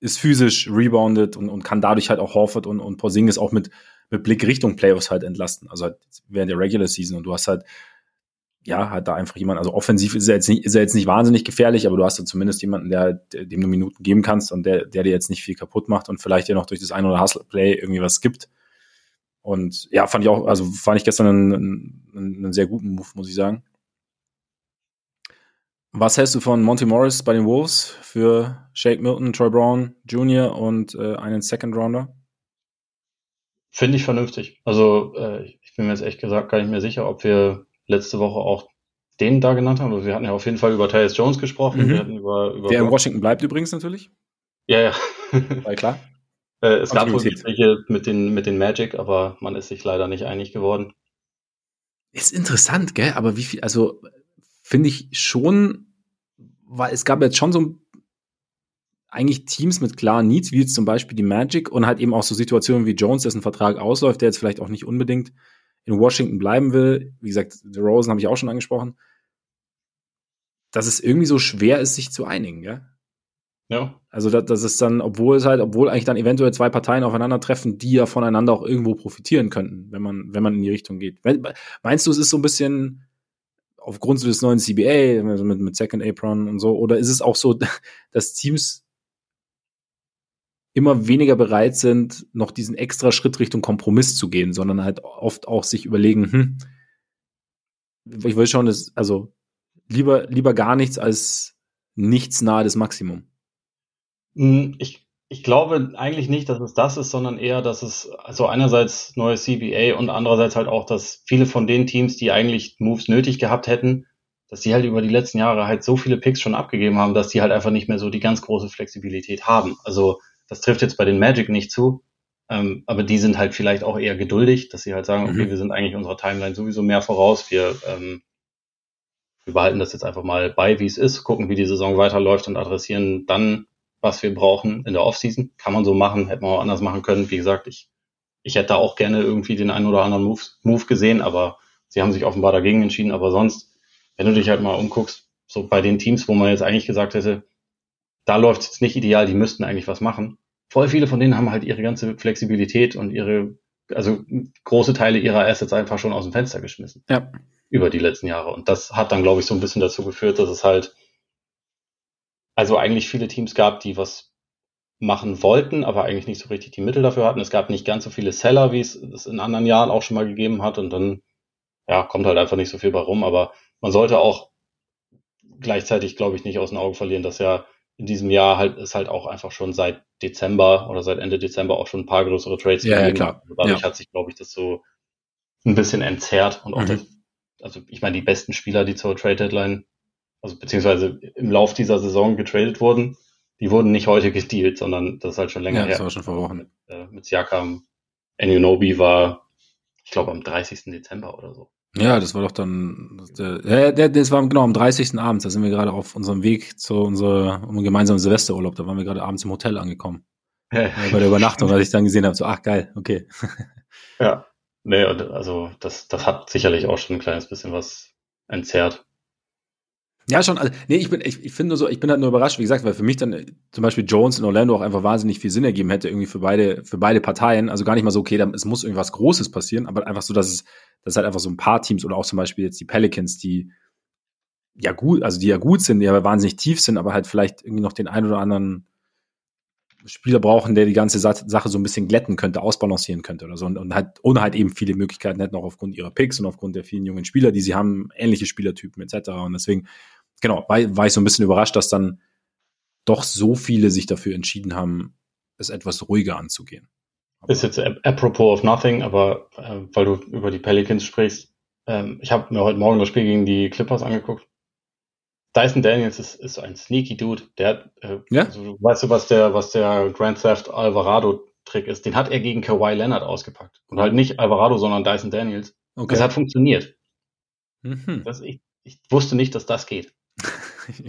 ist physisch rebounded und, und kann dadurch halt auch Horford und, und Porzingis auch mit, mit Blick Richtung Playoffs halt entlasten. Also halt während der Regular Season und du hast halt ja, halt da einfach jemand, also offensiv ist er jetzt nicht, ist er jetzt nicht wahnsinnig gefährlich, aber du hast dann zumindest jemanden, der halt, dem du Minuten geben kannst und der, der dir jetzt nicht viel kaputt macht und vielleicht dir noch durch das ein oder Hustle-Play irgendwie was gibt. Und ja, fand ich auch, also fand ich gestern einen, einen, einen sehr guten Move, muss ich sagen. Was hältst du von Monty Morris bei den Wolves für Shake Milton, Troy Brown Jr. und äh, einen Second Rounder? Finde ich vernünftig. Also äh, ich bin mir jetzt echt gesagt gar nicht mehr sicher, ob wir letzte Woche auch den da genannt haben. Also wir hatten ja auf jeden Fall über Tyus Jones gesprochen. Mhm. Wir hatten über, über Der in Washington bleibt übrigens natürlich. Ja, ja. Weil klar. [laughs] äh, es gab wohl Gespräche mit den, mit den Magic, aber man ist sich leider nicht einig geworden. Ist interessant, gell? Aber wie viel, also finde ich schon, weil es gab jetzt schon so eigentlich Teams mit klaren Needs, wie jetzt zum Beispiel die Magic und halt eben auch so Situationen wie Jones, dessen Vertrag ausläuft, der jetzt vielleicht auch nicht unbedingt in Washington bleiben will, wie gesagt, The Rosen habe ich auch schon angesprochen, dass es irgendwie so schwer ist, sich zu einigen, ja? Ja. Also das, das ist dann, obwohl es halt, obwohl eigentlich dann eventuell zwei Parteien aufeinandertreffen, die ja voneinander auch irgendwo profitieren könnten, wenn man, wenn man in die Richtung geht. Meinst du, es ist so ein bisschen aufgrund des neuen CBA, also mit, mit Second Apron und so, oder ist es auch so, [laughs] dass Teams immer weniger bereit sind, noch diesen extra Schritt Richtung Kompromiss zu gehen, sondern halt oft auch sich überlegen, hm, ich will schon, also lieber, lieber gar nichts als nichts nahe des Maximum. Hm, ich, ich glaube eigentlich nicht, dass es das ist, sondern eher, dass es also einerseits neue CBA und andererseits halt auch, dass viele von den Teams, die eigentlich Moves nötig gehabt hätten, dass die halt über die letzten Jahre halt so viele Picks schon abgegeben haben, dass die halt einfach nicht mehr so die ganz große Flexibilität haben. Also das trifft jetzt bei den Magic nicht zu, ähm, aber die sind halt vielleicht auch eher geduldig, dass sie halt sagen, okay, mhm. wir sind eigentlich unserer Timeline sowieso mehr voraus, wir, ähm, wir behalten das jetzt einfach mal bei, wie es ist, gucken, wie die Saison weiterläuft und adressieren dann, was wir brauchen in der Offseason. Kann man so machen, hätte man auch anders machen können. Wie gesagt, ich, ich hätte da auch gerne irgendwie den einen oder anderen Move, Move gesehen, aber sie haben sich offenbar dagegen entschieden. Aber sonst, wenn du dich halt mal umguckst, so bei den Teams, wo man jetzt eigentlich gesagt hätte, da läuft es jetzt nicht ideal, die müssten eigentlich was machen. Voll viele von denen haben halt ihre ganze Flexibilität und ihre, also große Teile ihrer Assets einfach schon aus dem Fenster geschmissen. Ja. Über die letzten Jahre. Und das hat dann, glaube ich, so ein bisschen dazu geführt, dass es halt, also eigentlich viele Teams gab, die was machen wollten, aber eigentlich nicht so richtig die Mittel dafür hatten. Es gab nicht ganz so viele Seller, wie es es in anderen Jahren auch schon mal gegeben hat. Und dann, ja, kommt halt einfach nicht so viel bei rum. Aber man sollte auch gleichzeitig, glaube ich, nicht aus den Augen verlieren, dass ja in diesem Jahr halt ist halt auch einfach schon seit Dezember oder seit Ende Dezember auch schon ein paar größere Trades ja, gegeben. Ja, klar. Also dadurch ja. hat sich, glaube ich, das so ein bisschen entzerrt und auch Mhm. das, also ich meine, die besten Spieler, die zur Trade Deadline, also beziehungsweise im Lauf dieser Saison getradet wurden, die wurden nicht heute gedealt, sondern das ist halt schon länger Ja, das her. war schon vor Wochen. Mit, äh, mit Siakam, Anunobi war, ich glaube, am 30. Dezember oder so. Ja, das war doch dann, der, ja, der, das war genau am 30. abends, da sind wir gerade auf unserem Weg zu unserem gemeinsamen Silvesterurlaub, da waren wir gerade abends im Hotel angekommen. Ja, bei der Übernachtung, als ich dann gesehen habe, so, ach geil, okay. Ja, nee, also das, das hat sicherlich auch schon ein kleines bisschen was entzerrt. Ja, schon. Also, nee, ich bin, ich, ich finde nur so, ich bin halt nur überrascht, wie gesagt, weil für mich dann äh, zum Beispiel Jones in Orlando auch einfach wahnsinnig viel Sinn ergeben hätte, irgendwie für beide, für beide Parteien. Also gar nicht mal so, okay, dann, es muss irgendwas Großes passieren, aber einfach so, dass es, dass halt einfach so ein paar Teams oder auch zum Beispiel jetzt die Pelicans, die ja gut, also die ja gut sind, die aber wahnsinnig tief sind, aber halt vielleicht irgendwie noch den einen oder anderen Spieler brauchen, der die ganze Sache so ein bisschen glätten könnte, ausbalancieren könnte oder so. Und, und halt, ohne halt eben viele Möglichkeiten hätten, auch aufgrund ihrer Picks und aufgrund der vielen jungen Spieler, die sie haben, ähnliche Spielertypen etc. Und deswegen, genau, war, war ich so ein bisschen überrascht, dass dann doch so viele sich dafür entschieden haben, es etwas ruhiger anzugehen. Ist jetzt apropos of nothing, aber äh, weil du über die Pelicans sprichst, ähm, ich habe mir heute Morgen das Spiel gegen die Clippers angeguckt. Dyson Daniels ist, ist ein sneaky Dude. Der hat, äh, ja? also, weißt du, was der, was der Grand Theft Alvarado Trick ist? Den hat er gegen Kawhi Leonard ausgepackt. Und halt nicht Alvarado, sondern Dyson Daniels. Okay. Das hat funktioniert. Mhm. Das, ich, ich wusste nicht, dass das geht. [laughs]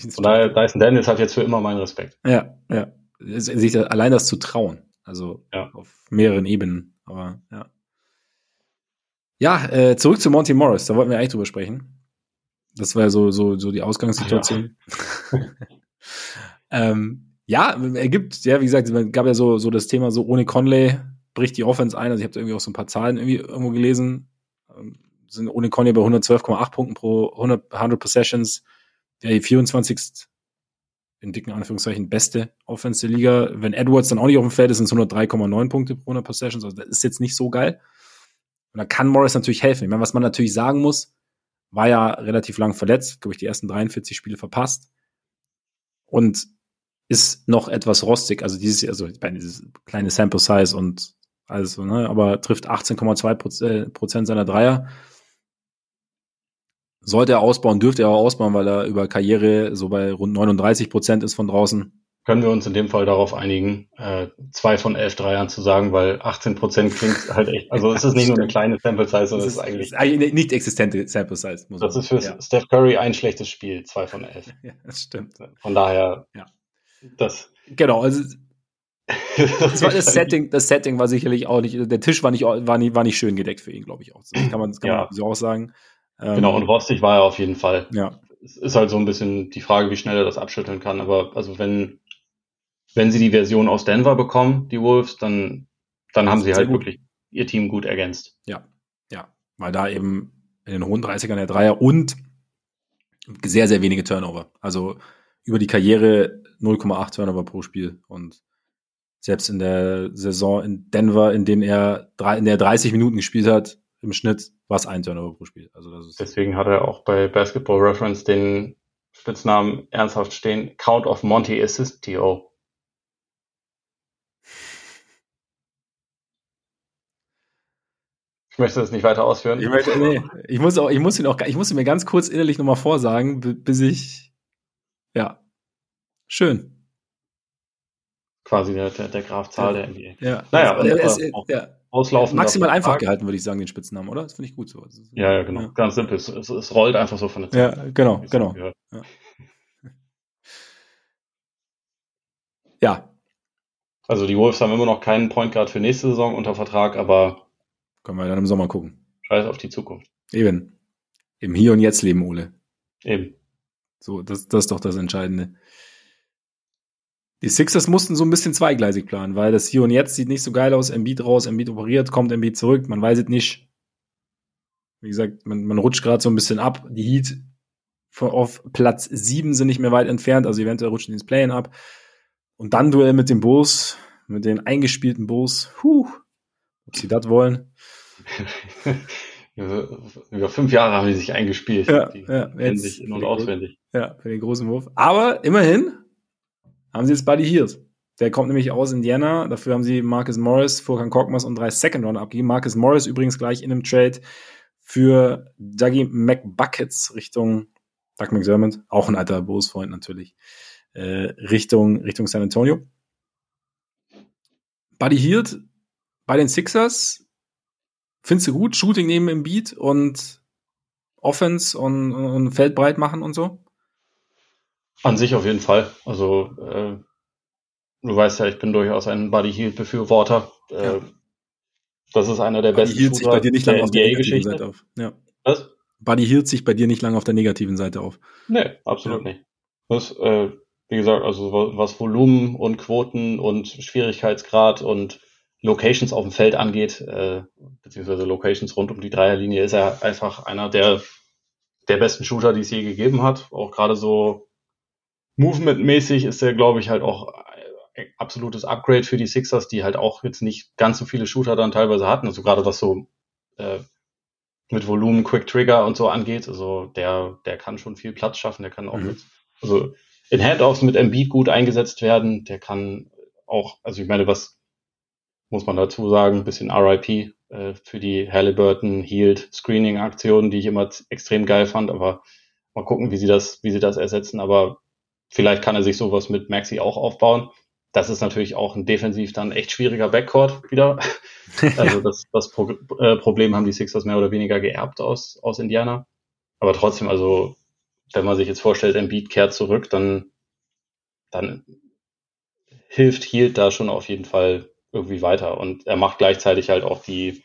Von daher, Dyson Daniels hat jetzt für immer meinen Respekt. Ja, ja. Sich allein das zu trauen. Also ja. auf mehreren Ebenen. Aber ja. Ja, äh, zurück zu Monty Morris, da wollten wir eigentlich drüber sprechen. Das war so, so, so die Ausgangssituation. Ja. [laughs] ähm, ja, ergibt, ja, wie gesagt, es gab ja so, so das Thema so ohne Conley bricht die Offense ein. Also ich habe da irgendwie auch so ein paar Zahlen irgendwie irgendwo gelesen. Ähm, sind ohne Conley bei 112,8 Punkten pro 100, 100 Possessions. Der die 24 in dicken Anführungszeichen beste Offense der Liga. Wenn Edwards dann auch nicht auf dem Feld ist, sind es 103,9 Punkte pro 100 Possessions. Also das ist jetzt nicht so geil. Und da kann Morris natürlich helfen. Ich meine, was man natürlich sagen muss, war ja relativ lang verletzt, glaube ich, die ersten 43 Spiele verpasst. Und ist noch etwas rostig. Also dieses, also dieses kleine Sample Size und alles ne? Aber trifft 18,2 Prozent seiner Dreier sollte er ausbauen, dürfte er auch ausbauen, weil er über Karriere so bei rund 39 Prozent ist von draußen. Können wir uns in dem Fall darauf einigen, äh, zwei von elf Dreiern zu sagen, weil 18 Prozent klingt halt echt, also es ist nicht nur eine kleine Sample Size, sondern es ist, ist eigentlich, eigentlich nicht existente Sample Size. Muss das ist für ja. Steph Curry ein schlechtes Spiel, zwei von elf. [laughs] Ja, das stimmt. Von daher, ja. das. Genau, also [laughs] das, war das Setting, das Setting war sicherlich auch nicht, der Tisch war nicht, war nicht, war nicht schön gedeckt für ihn, glaube ich auch. Das kann man, das kann ja. man so auch sagen. Ähm, genau, und rostig war er auf jeden Fall. Ja. Es ist halt so ein bisschen die Frage, wie schnell er das abschütteln kann. Aber also wenn, wenn sie die Version aus Denver bekommen, die Wolves, dann, dann haben sie halt gut. wirklich ihr Team gut ergänzt. Ja, ja. Weil da eben in den hohen 30ern der Dreier und sehr, sehr wenige Turnover. Also über die Karriere 0,8 Turnover pro Spiel und selbst in der Saison in Denver, in denen er drei, in der 30 Minuten gespielt hat, im Schnitt war es ein Turnover pro Spiel. Also das ist Deswegen hat er auch bei Basketball Reference den Spitznamen ernsthaft stehen, Count of Monty Assist TO. Ich möchte das nicht weiter ausführen. Ich, möchte, nee, ich muss auch, ich muss ihn auch, ich muss ihn mir ganz kurz innerlich nochmal vorsagen, bis ich, ja, schön. Quasi der, der, der Graf Zahl ja. der NBA. Ja. Naja, also, es, es, ja auslaufen. Maximal einfach Tag. gehalten, würde ich sagen, den Spitznamen, oder? Das finde ich gut so. Ja, ja, genau. Ja. Ganz simpel. Es, es, es, rollt einfach so von der Zeit. Ja, genau, genau. Ja. ja. Also die Wolves haben immer noch keinen Point Guard für nächste Saison unter Vertrag, aber können wir dann im Sommer gucken. Scheiß auf die Zukunft. Eben. Im Hier und Jetzt leben, Ole. Eben. So, das, das ist doch das Entscheidende. Die Sixers mussten so ein bisschen zweigleisig planen, weil das hier und jetzt sieht nicht so geil aus. Embiid raus, Embiid operiert, kommt Embiid zurück, man weiß es nicht. Wie gesagt, man, man rutscht gerade so ein bisschen ab. Die Heat auf Platz 7 sind nicht mehr weit entfernt, also eventuell rutschen die ins Play-In ab. Und dann Duell mit dem Bulls, mit den eingespielten Bulls. Huh, ob sie das wollen. [laughs] Über fünf Jahre haben die sich eingespielt. Ja, die ja, kennen sich in- und auswendig. Ja, für den großen Wurf. Aber immerhin, haben sie jetzt Buddy Hield. Der kommt nämlich aus Indiana. Dafür haben sie Marcus Morris, Furkan Korkmaz und drei Second Runner abgegeben. Marcus Morris übrigens gleich in einem Trade für Dougie McBuckets Richtung Doug McDermott, auch ein alter Bulls-Freund natürlich, äh, Richtung, Richtung San Antonio. Buddy Hield bei den Sixers, findest du gut? Shooting neben im Beat und Offense und, und Feld breit machen und so? An sich auf jeden Fall. Also äh, du weißt ja, ich bin durchaus ein Buddy Hield Befürworter. Äh, ja. Das ist einer der Buddy besten hielt sich bei dir nicht lange auf der negativen Seite auf. Ja. Was? Buddy hielt sich bei dir nicht lange auf der negativen Seite auf. Nee, absolut ja. nicht. Das, äh, wie gesagt, also was Volumen und Quoten und Schwierigkeitsgrad und Locations auf dem Feld angeht, äh, beziehungsweise Locations rund um die Dreierlinie, ist er einfach einer der, der besten Shooter, die es je gegeben hat. Auch gerade so Movement-mäßig ist er, glaube ich, halt auch ein absolutes Upgrade für die Sixers, die halt auch jetzt nicht ganz so viele Shooter dann teilweise hatten. Also gerade was so äh, mit Volumen, Quick Trigger und so angeht. Also der, der kann schon viel Platz schaffen. Der kann auch mhm. mit, also in Handoffs mit Embiid gut eingesetzt werden. Der kann auch, also ich meine, was muss man dazu sagen, ein bisschen RIP äh, für die Halliburton Healed Screening Aktionen, die ich immer extrem geil fand, aber mal gucken, wie sie das, wie sie das ersetzen, aber vielleicht kann er sich sowas mit Maxi auch aufbauen. Das ist natürlich auch ein defensiv dann echt schwieriger Backcourt wieder. [laughs] Also das, das Pro äh, Problem haben die Sixers mehr oder weniger geerbt aus, aus Indiana. Aber trotzdem, also wenn man sich jetzt vorstellt, Embiid kehrt zurück, dann, dann hilft Hield da schon auf jeden Fall irgendwie weiter. Und er macht gleichzeitig halt auch die,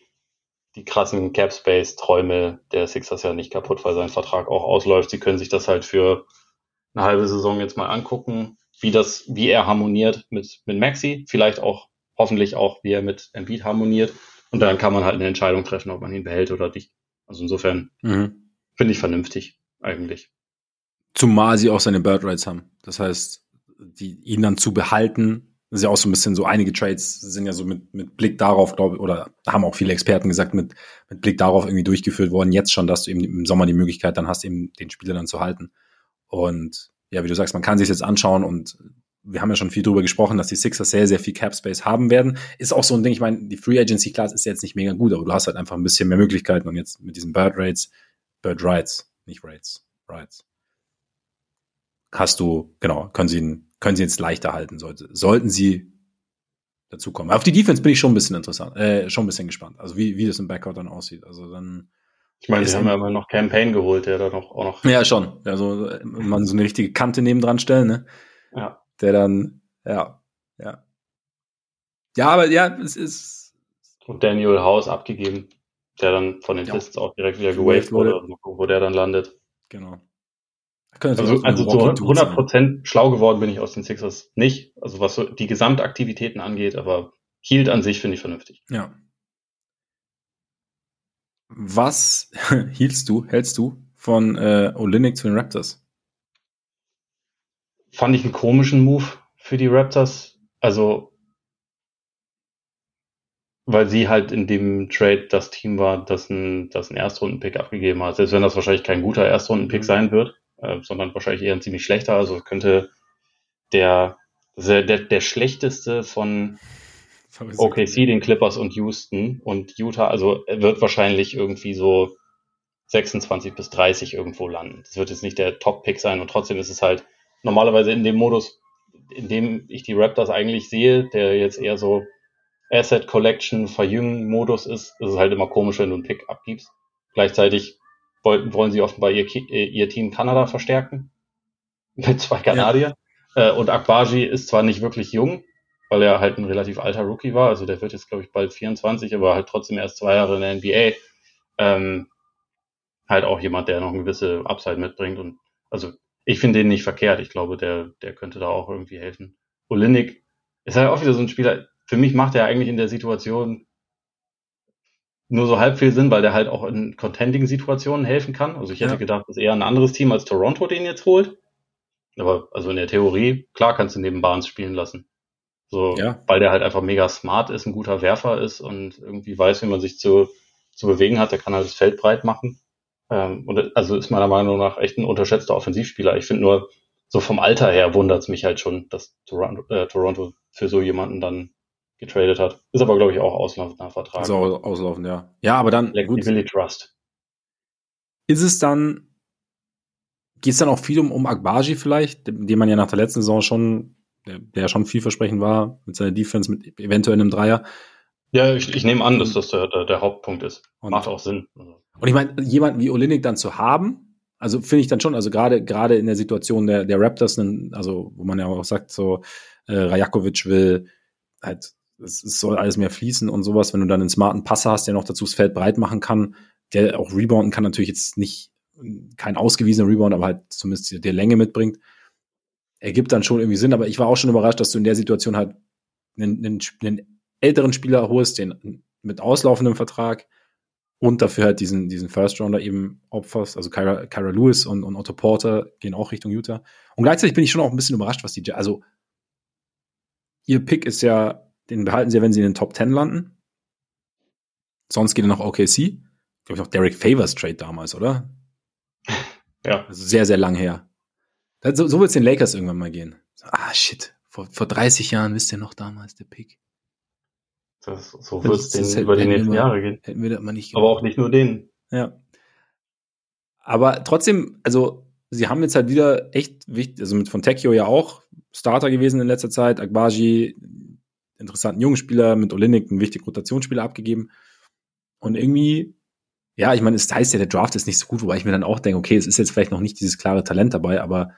die krassen Cap Space Träume der Sixers ja nicht kaputt, weil sein Vertrag auch ausläuft. Sie können sich das halt für eine halbe Saison jetzt mal angucken, wie das, wie er harmoniert mit, mit Maxi, vielleicht auch, hoffentlich auch, wie er mit Embiid harmoniert. Und dann kann man halt eine Entscheidung treffen, ob man ihn behält oder nicht. Also insofern mhm. finde ich vernünftig, eigentlich. Zumal sie auch seine Bird Rights haben. Das heißt, die, ihn dann zu behalten, ist ja auch so ein bisschen so, einige Trades sind ja so mit, mit Blick darauf, glaube ich, oder haben auch viele Experten gesagt, mit, mit Blick darauf irgendwie durchgeführt worden, jetzt schon, dass du eben im Sommer die Möglichkeit dann hast, eben den Spieler dann zu halten. Und ja, wie du sagst, man kann sich jetzt anschauen und wir haben ja schon viel darüber gesprochen, dass die Sixers sehr, sehr viel Cap Space haben werden. Ist auch so ein Ding, ich meine, die Free Agency Class ist jetzt nicht mega gut, aber du hast halt einfach ein bisschen mehr Möglichkeiten und jetzt mit diesen Bird Rates, Bird Rights, nicht Rates, Rights, hast du, genau, können sie, können sie jetzt leichter halten, sollte, sollten sie dazukommen. Auf die Defense bin ich schon ein bisschen interessant, äh, schon ein bisschen gespannt. Also wie, wie das im Backcourt dann aussieht. Also dann. Ich meine, sie haben ja immer noch Campaign geholt, der da noch, auch noch. Ja, schon. Also, man so eine richtige Kante nebendran stellen, ne? Ja. Der dann, ja, ja. Ja, aber ja, es ist. Und Daniel House abgegeben, der dann von den ja. Tests auch direkt wieder gewaved wurde, wo der dann landet. Genau. Also, also zu 100 Prozent schlau geworden bin ich aus den Sixers nicht, also was so die Gesamtaktivitäten angeht, aber Hield an sich finde ich vernünftig. Ja. Was [laughs] hielst du, hältst du von äh, Olinik zu den Raptors? Fand ich einen komischen Move für die Raptors. Also, weil sie halt in dem Trade das Team war, das ein, das ein Erstrunden-Pick abgegeben hat. Selbst wenn das wahrscheinlich kein guter Erstrunden-Pick mhm. sein wird äh, sondern wahrscheinlich eher ein ziemlich schlechter. Also könnte der, der, der schlechteste von OKC, den Clippers und Houston und Utah, also wird wahrscheinlich irgendwie so 26 bis 30 irgendwo landen. Das wird jetzt nicht der Top-Pick sein und trotzdem ist es halt normalerweise in dem Modus, in dem ich die Raptors eigentlich sehe, der jetzt eher so Asset Collection Verjüngen Modus ist, ist es halt immer komisch, wenn du einen Pick abgibst. Gleichzeitig wollten, wollen sie offenbar ihr, äh, ihr Team Kanada verstärken. [laughs] Mit zwei Kanadier. Ja. Äh, und Akbaji ist zwar nicht wirklich jung, weil er halt ein relativ alter Rookie war, also der wird jetzt, glaube ich, bald 24, aber halt trotzdem erst zwei Jahre in der NBA. Ähm, halt auch jemand, der noch eine gewisse Upside mitbringt. Und also ich finde den nicht verkehrt. Ich glaube, der, der könnte da auch irgendwie helfen. Olinik ist halt auch wieder so ein Spieler. Für mich macht er eigentlich in der Situation nur so halb viel Sinn, weil der halt auch in Contending-Situationen helfen kann. Also ich hätte ja. gedacht, das ist eher ein anderes Team als Toronto den jetzt holt. Aber also in der Theorie, klar kannst du neben Barnes spielen lassen. So, ja. weil der halt einfach mega smart ist, ein guter Werfer ist und irgendwie weiß, wie man sich zu, zu bewegen hat. Der kann halt das Feld breit machen. Ähm, und also ist meiner Meinung nach echt ein unterschätzter Offensivspieler. Ich finde nur, so vom Alter her wundert es mich halt schon, dass Toronto, äh, Toronto für so jemanden dann getradet hat. Ist aber, glaube ich, auch auslaufender Vertrag. Ist auch auslaufend, ja. Ja, aber dann. Gut. Trust. Ist es dann, geht es dann auch viel um, um Akbaji vielleicht, dem man ja nach der letzten Saison schon, der, der schon vielversprechend war, mit seiner Defense, mit eventuell einem Dreier. Ja, ich, ich nehme an, dass das der, der, der Hauptpunkt ist. Und, Macht auch Sinn. Und ich meine, jemanden wie Olinik dann zu haben, also finde ich dann schon, also gerade gerade in der Situation der, der Raptors, also wo man ja auch sagt, so äh, Rajakovic will halt es, es soll alles mehr fließen und sowas. Wenn du dann einen smarten Passer hast, der noch dazu das Feld breit machen kann, der auch rebounden kann, natürlich jetzt nicht kein ausgewiesener Rebound, aber halt zumindest der Länge mitbringt, ergibt dann schon irgendwie Sinn. Aber ich war auch schon überrascht, dass du in der Situation halt einen, einen, einen älteren Spieler holst, den mit auslaufendem Vertrag und dafür halt diesen, diesen First Rounder eben opferst. Also Kyra, Kyra Lewis und, und Otto Porter gehen auch Richtung Utah. Und gleichzeitig bin ich schon auch ein bisschen überrascht, was die, also ihr Pick ist ja den behalten sie wenn sie in den Top 10 landen. Sonst geht er nach OKC. Glaube ich noch Derek Favors Trade damals, oder? [laughs] Ja. Also sehr, sehr lang her. So, so wird es den Lakers irgendwann mal gehen. ah, shit. Vor, vor 30 Jahren, wisst ihr noch damals, der Pick. Das, so wird es denen über die nächsten Jahre gehen. Hätten wir das mal nicht gemacht. Aber auch nicht nur denen. Ja. Aber trotzdem, also sie haben jetzt halt wieder echt wichtig, also mit Fontecchio ja auch Starter gewesen in letzter Zeit, Agbaji, interessanten jungen Spieler, mit Olinik einen wichtigen Rotationsspieler abgegeben. Und irgendwie, ja, ich meine, es heißt ja, der Draft ist nicht so gut, wobei ich mir dann auch denke, okay, es ist jetzt vielleicht noch nicht dieses klare Talent dabei, aber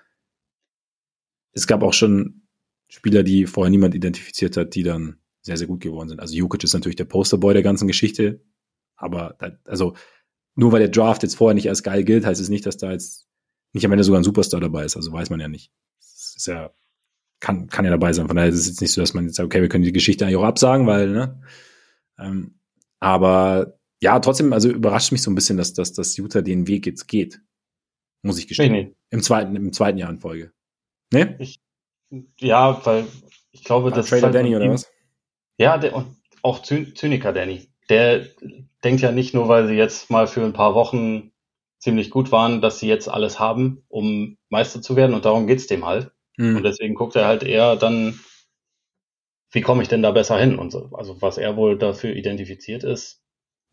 es gab auch schon Spieler, die vorher niemand identifiziert hat, die dann sehr, sehr gut geworden sind. Also Jukic ist natürlich der Posterboy der ganzen Geschichte, aber da, also nur weil der Draft jetzt vorher nicht als geil gilt, heißt es nicht, dass da jetzt nicht am Ende sogar ein Superstar dabei ist. Also weiß man ja nicht. Das ist ja, kann, kann ja dabei sein. Von daher ist es jetzt nicht so, dass man jetzt sagt, okay, wir können die Geschichte eigentlich auch absagen, weil, ne? Ähm, aber ja, trotzdem, also überrascht mich so ein bisschen, dass, dass, dass Utah den Weg jetzt geht. Muss ich gestehen. Nee, nee. Im zweiten, im zweiten Jahr in Folge. Ne? Ich, ja, weil ich glaube, das Trader halt Danny oder was? Ja, der, und auch Zyniker Danny. Der denkt ja nicht nur, weil sie jetzt mal für ein paar Wochen ziemlich gut waren, dass sie jetzt alles haben, um Meister zu werden und darum geht's dem halt. Mhm. Und deswegen guckt er halt eher dann, wie komme ich denn da besser hin? Und so. Also was er wohl dafür identifiziert ist,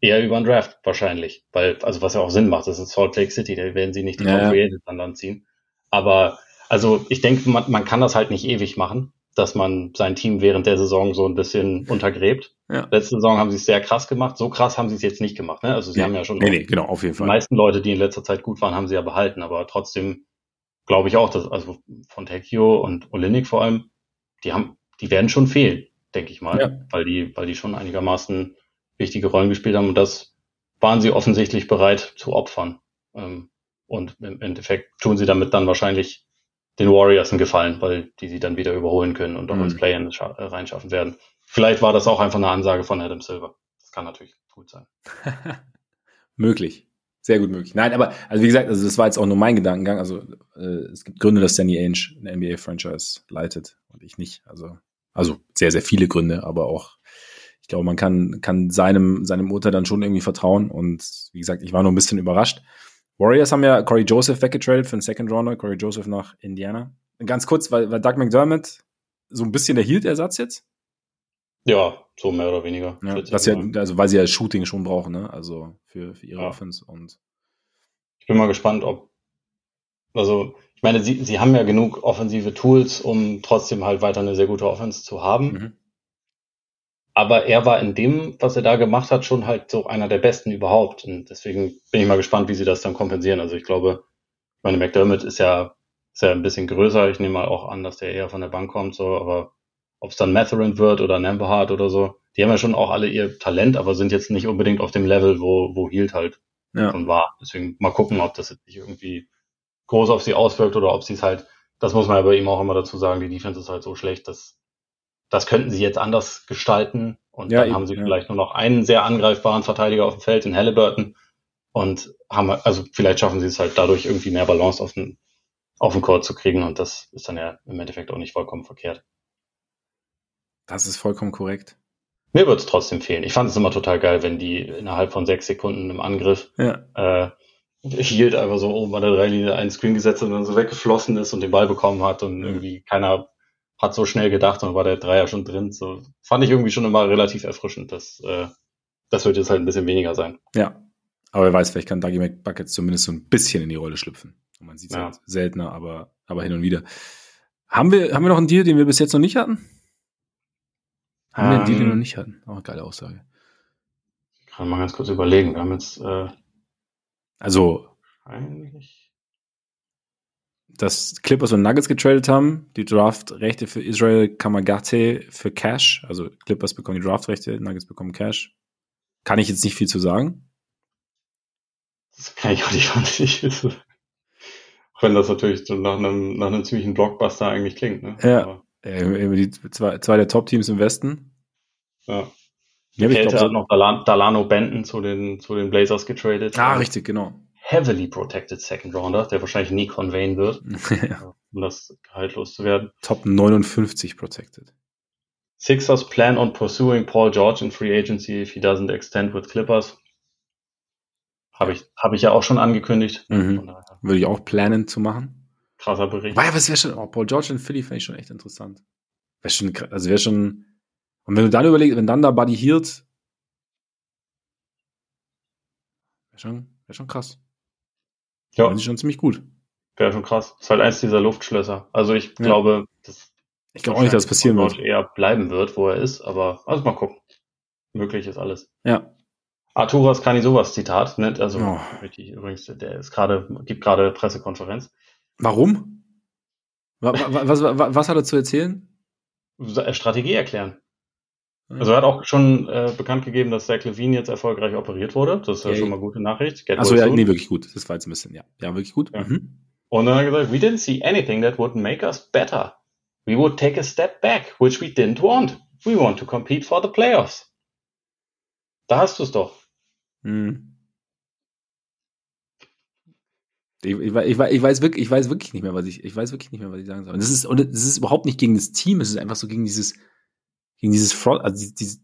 eher über einen Draft wahrscheinlich. Weil, also was ja auch Sinn macht, das ist Salt Lake City, da werden sie nicht die ja, Top dann, dann ziehen. Aber also ich denke, man, man kann das halt nicht ewig machen, dass man sein Team während der Saison so ein bisschen untergräbt. Ja. Letzte Saison haben sie es sehr krass gemacht. So krass haben sie es jetzt nicht gemacht. Ne? Also sie nee, haben ja schon nee, nee, genau, auf jeden Fall. die meisten Leute, die in letzter Zeit gut waren, haben sie ja behalten. Aber trotzdem glaube ich auch, dass also von Tekio und Olinik vor allem, die haben, die werden schon fehlen, denke ich mal, ja. weil die, weil die schon einigermaßen wichtige Rollen gespielt haben und das waren sie offensichtlich bereit zu opfern. Ähm, und im Endeffekt tun sie damit dann wahrscheinlich den Warriors einen Gefallen, weil die sie dann wieder überholen können und auch mhm. ins Play-In äh, reinschaffen werden. Vielleicht war das auch einfach eine Ansage von Adam Silver. Das kann natürlich gut sein. [laughs] möglich. Sehr gut möglich. Nein, aber, also wie gesagt, also das war jetzt auch nur mein Gedankengang. Also äh, es gibt Gründe, dass Danny Ainge eine NBA-Franchise leitet und ich nicht. Also, also sehr, sehr viele Gründe, aber auch, ich glaube, man kann, kann seinem, seinem Urteil dann schon irgendwie vertrauen. Und wie gesagt, ich war nur ein bisschen überrascht. Warriors haben ja Corey Joseph weggetradet für einen Second Rounder, Corey Joseph nach Indiana. Ganz kurz, weil, weil Doug McDermott so ein bisschen der Hield-Ersatz jetzt? Ja, so mehr oder weniger. Ja, das ja, also weil sie ja Shooting schon brauchen, ne? Also für, für ihre ja. Offense und. Ich bin mal gespannt, ob. Also, ich meine, sie, sie haben ja genug offensive Tools, um trotzdem halt weiter eine sehr gute Offense zu haben. Mhm. Aber er war in dem, was er da gemacht hat, schon halt so einer der besten überhaupt. Und deswegen bin ich mal gespannt, wie sie das dann kompensieren. Also ich glaube, meine McDermott ist ja, ist ja ein bisschen größer. Ich nehme mal auch an, dass der eher von der Bank kommt, so, aber ob es dann Matherin wird oder Namberhart oder so, die haben ja schon auch alle ihr Talent, aber sind jetzt nicht unbedingt auf dem Level, wo, wo Hield halt ja. schon war. Deswegen mal gucken, ob das jetzt nicht irgendwie groß auf sie auswirkt oder ob sie es halt, das muss man ja bei ihm auch immer dazu sagen, die Defense ist halt so schlecht, dass das könnten sie jetzt anders gestalten und ja, dann eben, haben sie ja. vielleicht nur noch einen sehr angreifbaren Verteidiger auf dem Feld in Halliburton und haben, also vielleicht schaffen sie es halt dadurch irgendwie mehr Balance auf den, auf den Court zu kriegen und das ist dann ja im Endeffekt auch nicht vollkommen verkehrt. Das ist vollkommen korrekt. Mir wird es trotzdem fehlen. Ich fand es immer total geil, wenn die innerhalb von sechs Sekunden im Angriff ja. äh, hielt einfach so oben an der Dreilinie einen Screen gesetzt und dann so weggeflossen ist und den Ball bekommen hat und irgendwie keiner hat so schnell gedacht und war der Dreier schon drin. So fand ich irgendwie schon immer relativ erfrischend. Das, äh, das wird jetzt halt ein bisschen weniger sein. Ja. Aber wer weiß, vielleicht kann Dougie McBucket zumindest so ein bisschen in die Rolle schlüpfen. Und man sieht es ja. halt seltener, aber, aber hin und wieder. Haben wir, haben wir noch einen Deal, den wir bis jetzt noch nicht hatten? Haben wir Deal, den wir noch ähm. nicht hatten? Auch eine geile Aussage. Ich kann mal ganz kurz überlegen. Wir haben jetzt, äh, also, eigentlich dass Clippers und Nuggets getradet haben, die Draftrechte für Israel Kamagate für Cash, also Clippers bekommen die Draftrechte, Nuggets bekommen Cash. Kann ich jetzt nicht viel zu sagen. Das kann ich auch nicht [laughs] wissen. Wenn das natürlich so nach einem, nach einem ziemlichen Blockbuster eigentlich klingt. Ne? Ja, äh, die zwei, zwei der Top-Teams im Westen. Ja. Ja, ich glaub, so hat noch Dalano Benton zu den, zu den Blazers getradet. Ah, richtig, genau heavily protected Second Rounder, der wahrscheinlich nie conveyen wird, [laughs] ja. um das Gehalt loszuwerden. Top 59 protected. Sixers plan on pursuing Paul George in free agency if he doesn't extend with Clippers. Habe ich, hab ich ja auch schon angekündigt. Mhm. Würde ich auch planen zu machen. krasser Bericht. Weil, was wäre schon, oh, Paul George in Philly fände ich schon echt interessant. Wäre schon, also wäre schon, und wenn du dann überlegst, wenn dann da Buddy Hield, wäre schon, wäre schon krass. Ja. Wäre schon ziemlich gut. Wäre schon krass. ist halt eins dieser Luftschlösser. Also ich ja. glaube, das ich glaube auch nicht, dass das passieren wird. eher bleiben wird, wo er ist, aber also mal gucken. Möglich ist alles. Ja. Arturas kann ich sowas Zitat, ne? Also oh. richtig, übrigens, der ist gerade, gibt gerade Pressekonferenz. Warum? Was, was, was, was hat er zu erzählen? Strategie erklären. Also er hat auch schon äh, bekannt gegeben, dass Zach Levine jetzt erfolgreich operiert wurde. Das ist ja, ja schon mal gute Nachricht. also ja, nee, wirklich gut. Das war jetzt ein bisschen, ja. Ja, wirklich gut. Ja. Mhm. Und dann hat er gesagt, we didn't see anything that would make us better. We would take a step back, which we didn't want. We want to compete for the playoffs. Da hast du es doch. Hm. Ich, ich, ich, ich, weiß wirklich, ich weiß wirklich nicht mehr, was ich, ich weiß wirklich nicht mehr, was ich sagen soll. Und das ist, und das ist überhaupt nicht gegen das Team, es ist einfach so gegen dieses, gegen dieses Front, also diese,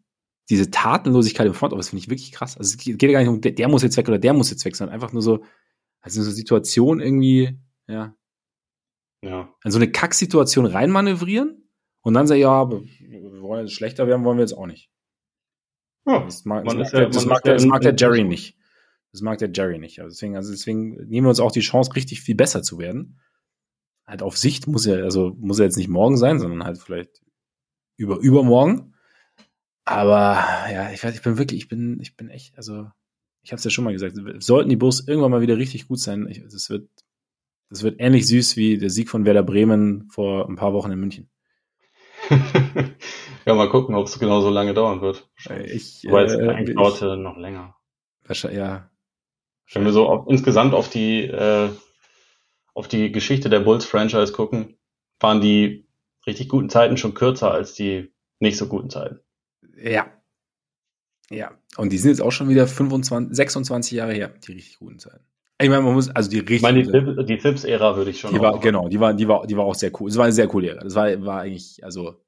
diese Tatenlosigkeit im Front Office finde ich wirklich krass. Also es geht ja gar nicht um, der, der muss jetzt weg oder der muss jetzt weg, sondern einfach nur so, also so eine Situation irgendwie, ja. Ja. In so eine Kacksituation reinmanövrieren und dann sagen, ja, wir wollen jetzt schlechter werden, wollen wir jetzt auch nicht. Ja, das mag, das mag, der, das mag, der, das mag der Jerry nicht. Das mag der Jerry nicht. Also deswegen, also deswegen nehmen wir uns auch die Chance, richtig viel besser zu werden. Halt auf Sicht muss er, also muss er jetzt nicht morgen sein, sondern halt vielleicht über übermorgen. Aber ja, ich weiß, ich bin wirklich, ich bin, ich bin echt, also ich habe es ja schon mal gesagt, sollten die Bus irgendwann mal wieder richtig gut sein, ich, das wird, das wird ähnlich süß wie der Sieg von Werder Bremen vor ein paar Wochen in München. [laughs] ja, mal gucken, ob es genau so lange dauern wird. Ich, Weil es äh, eigentlich dauerte noch länger. Wahrscheinlich, ja. Wenn wir so auf, insgesamt auf die, äh, auf die Geschichte der Bulls-Franchise gucken, waren die richtig guten Zeiten schon kürzer als die nicht so guten Zeiten. Ja. Ja. Und die sind jetzt auch schon wieder 25, 26 Jahre her, die richtig guten Zeiten. Ich meine, man muss, also die richtig. Ich meine, die, die Phipps-Ära würde ich schon. Die war, genau, die war, die war, die war auch sehr cool. Es war eine sehr coole Ära. Das war, war eigentlich, also.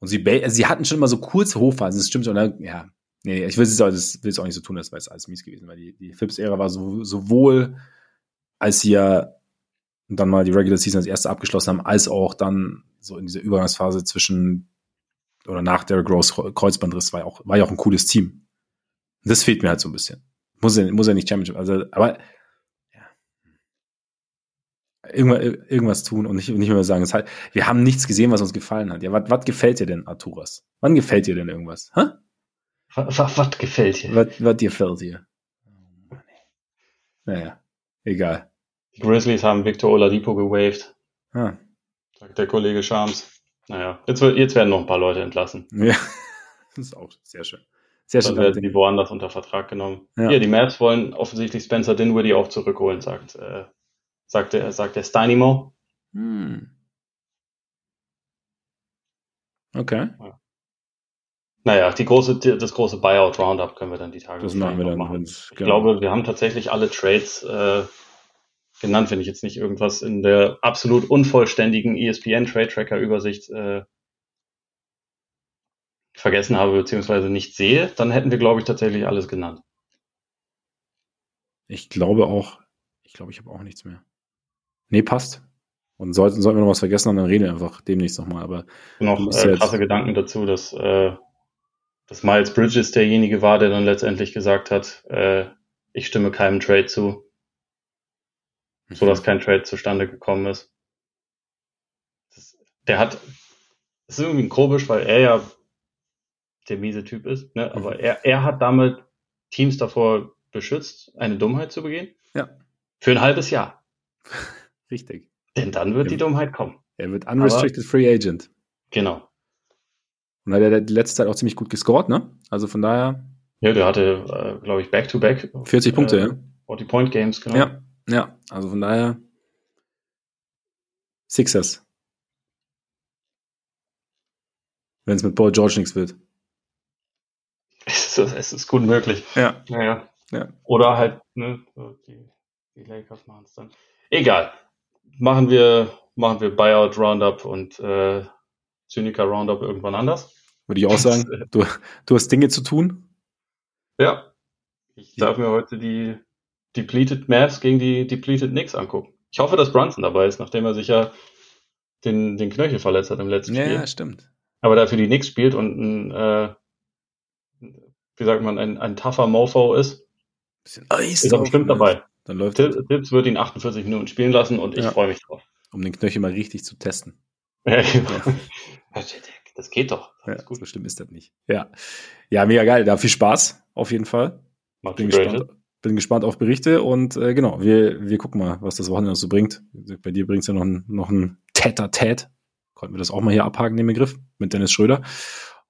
Und sie, also sie hatten schon mal so kurze Hochphasen, das stimmt schon, ne? ja. Nee, ich will es auch, auch nicht so tun, das war jetzt alles mies gewesen, weil die, die Phipps-Ära war so, sowohl, als sie ja dann mal die Regular Season als erste abgeschlossen haben, als auch dann so in dieser Übergangsphase zwischen oder nach der Gross Kreuzbandriss war ja auch, war ja auch ein cooles Team. Das fehlt mir halt so ein bisschen. Muss ja, muss ja nicht Championship, also, aber ja. Irgendwas, irgendwas tun und nicht, nicht mehr sagen, es halt, wir haben nichts gesehen, was uns gefallen hat. Ja, was, gefällt dir denn, Arturas? Wann gefällt dir denn irgendwas? Hä? Was, gefällt dir? Was, was gefällt dir? Naja, egal. Die Grizzlies haben Victor Oladipo gewaved. Ah. Sagt der Kollege Shams. Naja, jetzt, jetzt werden noch ein paar Leute entlassen. Ja, [laughs] das ist auch sehr schön. Sehr schön. Dann werden die woanders unter Vertrag genommen. Ja. Hier, die Mavs wollen offensichtlich Spencer Dinwiddie auch zurückholen, sagt, äh, sagt, der, sagt der Steinimo. Hm. Okay. Ja. Naja, die große, das große Buyout Roundup können wir dann die Tage das machen. Wir dann machen. Ich genau. glaube, wir haben tatsächlich alle Trades äh, genannt, wenn ich jetzt nicht irgendwas in der absolut unvollständigen ESPN Trade Tracker Übersicht äh, vergessen habe beziehungsweise nicht sehe, dann hätten wir, glaube ich, tatsächlich alles genannt. Ich glaube auch, ich glaube, ich habe auch nichts mehr. Nee, passt. Und sollten, sollten wir noch was vergessen, dann reden wir einfach demnächst nochmal. Aber noch äh, krasse Gedanken dazu, dass, äh, dass Miles Bridges derjenige war, der dann letztendlich gesagt hat, äh, ich stimme keinem Trade zu so dass kein Trade zustande gekommen ist. Das, der hat, das ist irgendwie komisch, weil er ja der miese Typ ist, ne? aber mhm. er, er hat damit Teams davor beschützt, eine Dummheit zu begehen. Ja. Für ein halbes Jahr. [laughs] Richtig. Denn dann wird ja. die Dummheit kommen. Er wird unrestricted aber, free agent. Genau. Und hat er die letzte Zeit auch ziemlich gut gescored, ne? Also von daher. Ja, der hatte, äh, glaube ich, Back-to-Back. 40 Punkte, äh, ja. 40 Point Games, genau. Ja. Ja, also von daher Sixers. Wenn es mit Paul George nichts wird. Es ist, es ist gut möglich. Ja. Naja. Ja. Oder halt, ne, die, die Lakers machen es dann. Egal. Machen wir, machen wir Buyout Roundup und äh, Zyniker Roundup irgendwann anders. Würde ich auch [laughs] sagen. du, du hast Dinge zu tun. Ja. Ich darf mir heute die Depleted Mavs gegen die Depleted Knicks angucken. Ich hoffe, dass Brunson dabei ist, nachdem er sich ja den, den Knöchel verletzt hat im letzten ja, Spiel. Ja, stimmt. Aber dafür die Knicks spielt und ein, äh, wie sagt man, ein, ein tougher Mofo ist, Bisschen Eis ist er bestimmt dabei. Dann läuft Tipps wird ihn 48 Minuten spielen lassen und ich Ja. freue mich drauf. um den Knöchel mal richtig zu testen. Ja, [laughs] Das geht doch. Ja, Alles gut. so schlimm ist das nicht. Ja. Ja, mega geil. Da viel Spaß, auf jeden Fall. Macht Bin gespannt, bin gespannt auf Berichte und äh, genau, wir, wir gucken mal, was das Wochenende so bringt. Bei dir bringt es ja noch ein, noch ein Tät-a-Tät. Konnten wir das auch mal hier abhaken, den Begriff, mit Dennis Schröder.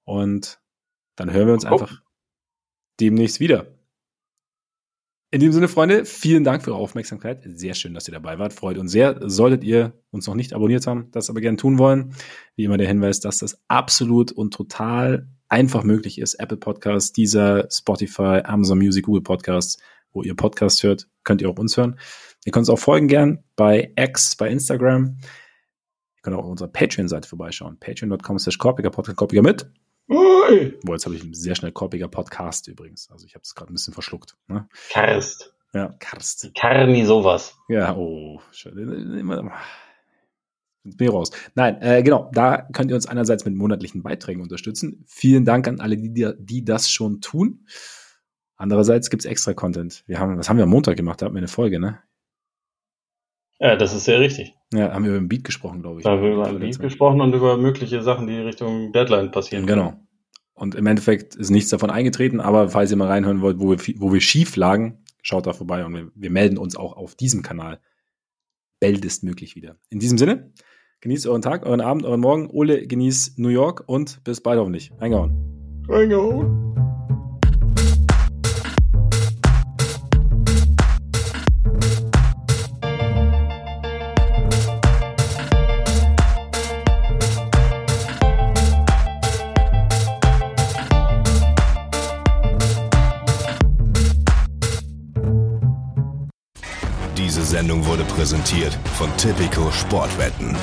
Und dann hören wir uns gucken. einfach demnächst wieder. In diesem Sinne, Freunde, vielen Dank für eure Aufmerksamkeit. Sehr schön, dass ihr dabei wart. Freut uns sehr. Solltet ihr uns noch nicht abonniert haben, das aber gerne tun wollen, wie immer der Hinweis, dass das absolut und total einfach möglich ist. Apple Podcasts, dieser Spotify, Amazon Music, Google Podcasts, wo ihr Podcast hört, könnt ihr auch uns hören. Ihr könnt uns auch folgen gern bei X, bei Instagram. Ihr könnt auch auf unserer Patreon-Seite vorbeischauen. Patreon.com slash Korpiger Podcast Korpiger mit. Ui, Boah, jetzt habe ich sehr schnell Korpiger Podcast übrigens. Also ich habe es gerade ein bisschen verschluckt. Ne? Karst. Ja, Karst. Karni sowas. Ja, oh, schön. Bin ich raus. Nein, äh, genau, da könnt ihr uns einerseits mit monatlichen Beiträgen unterstützen. Vielen Dank an alle, die, die das schon tun. Andererseits gibt's extra Content. Wir haben, was haben wir am Montag gemacht? Da hatten wir eine Folge, ne? Ja, das ist sehr richtig. Ja, haben wir über den Beat gesprochen, glaube ich. Da haben wir über ein Lied gesprochen und über mögliche Sachen, die Richtung Deadline passieren. Genau. Und im Endeffekt ist nichts davon eingetreten, aber falls ihr mal reinhören wollt, wo wir, wo wir schief lagen, schaut da vorbei und wir, wir melden uns auch auf diesem Kanal baldestmöglich wieder. In diesem Sinne, genießt euren Tag, euren Abend, euren Morgen. Ole, genießt New York und bis bald hoffentlich. Reingehauen. Reingehauen. Sendung wurde präsentiert von Tipico Sportwetten.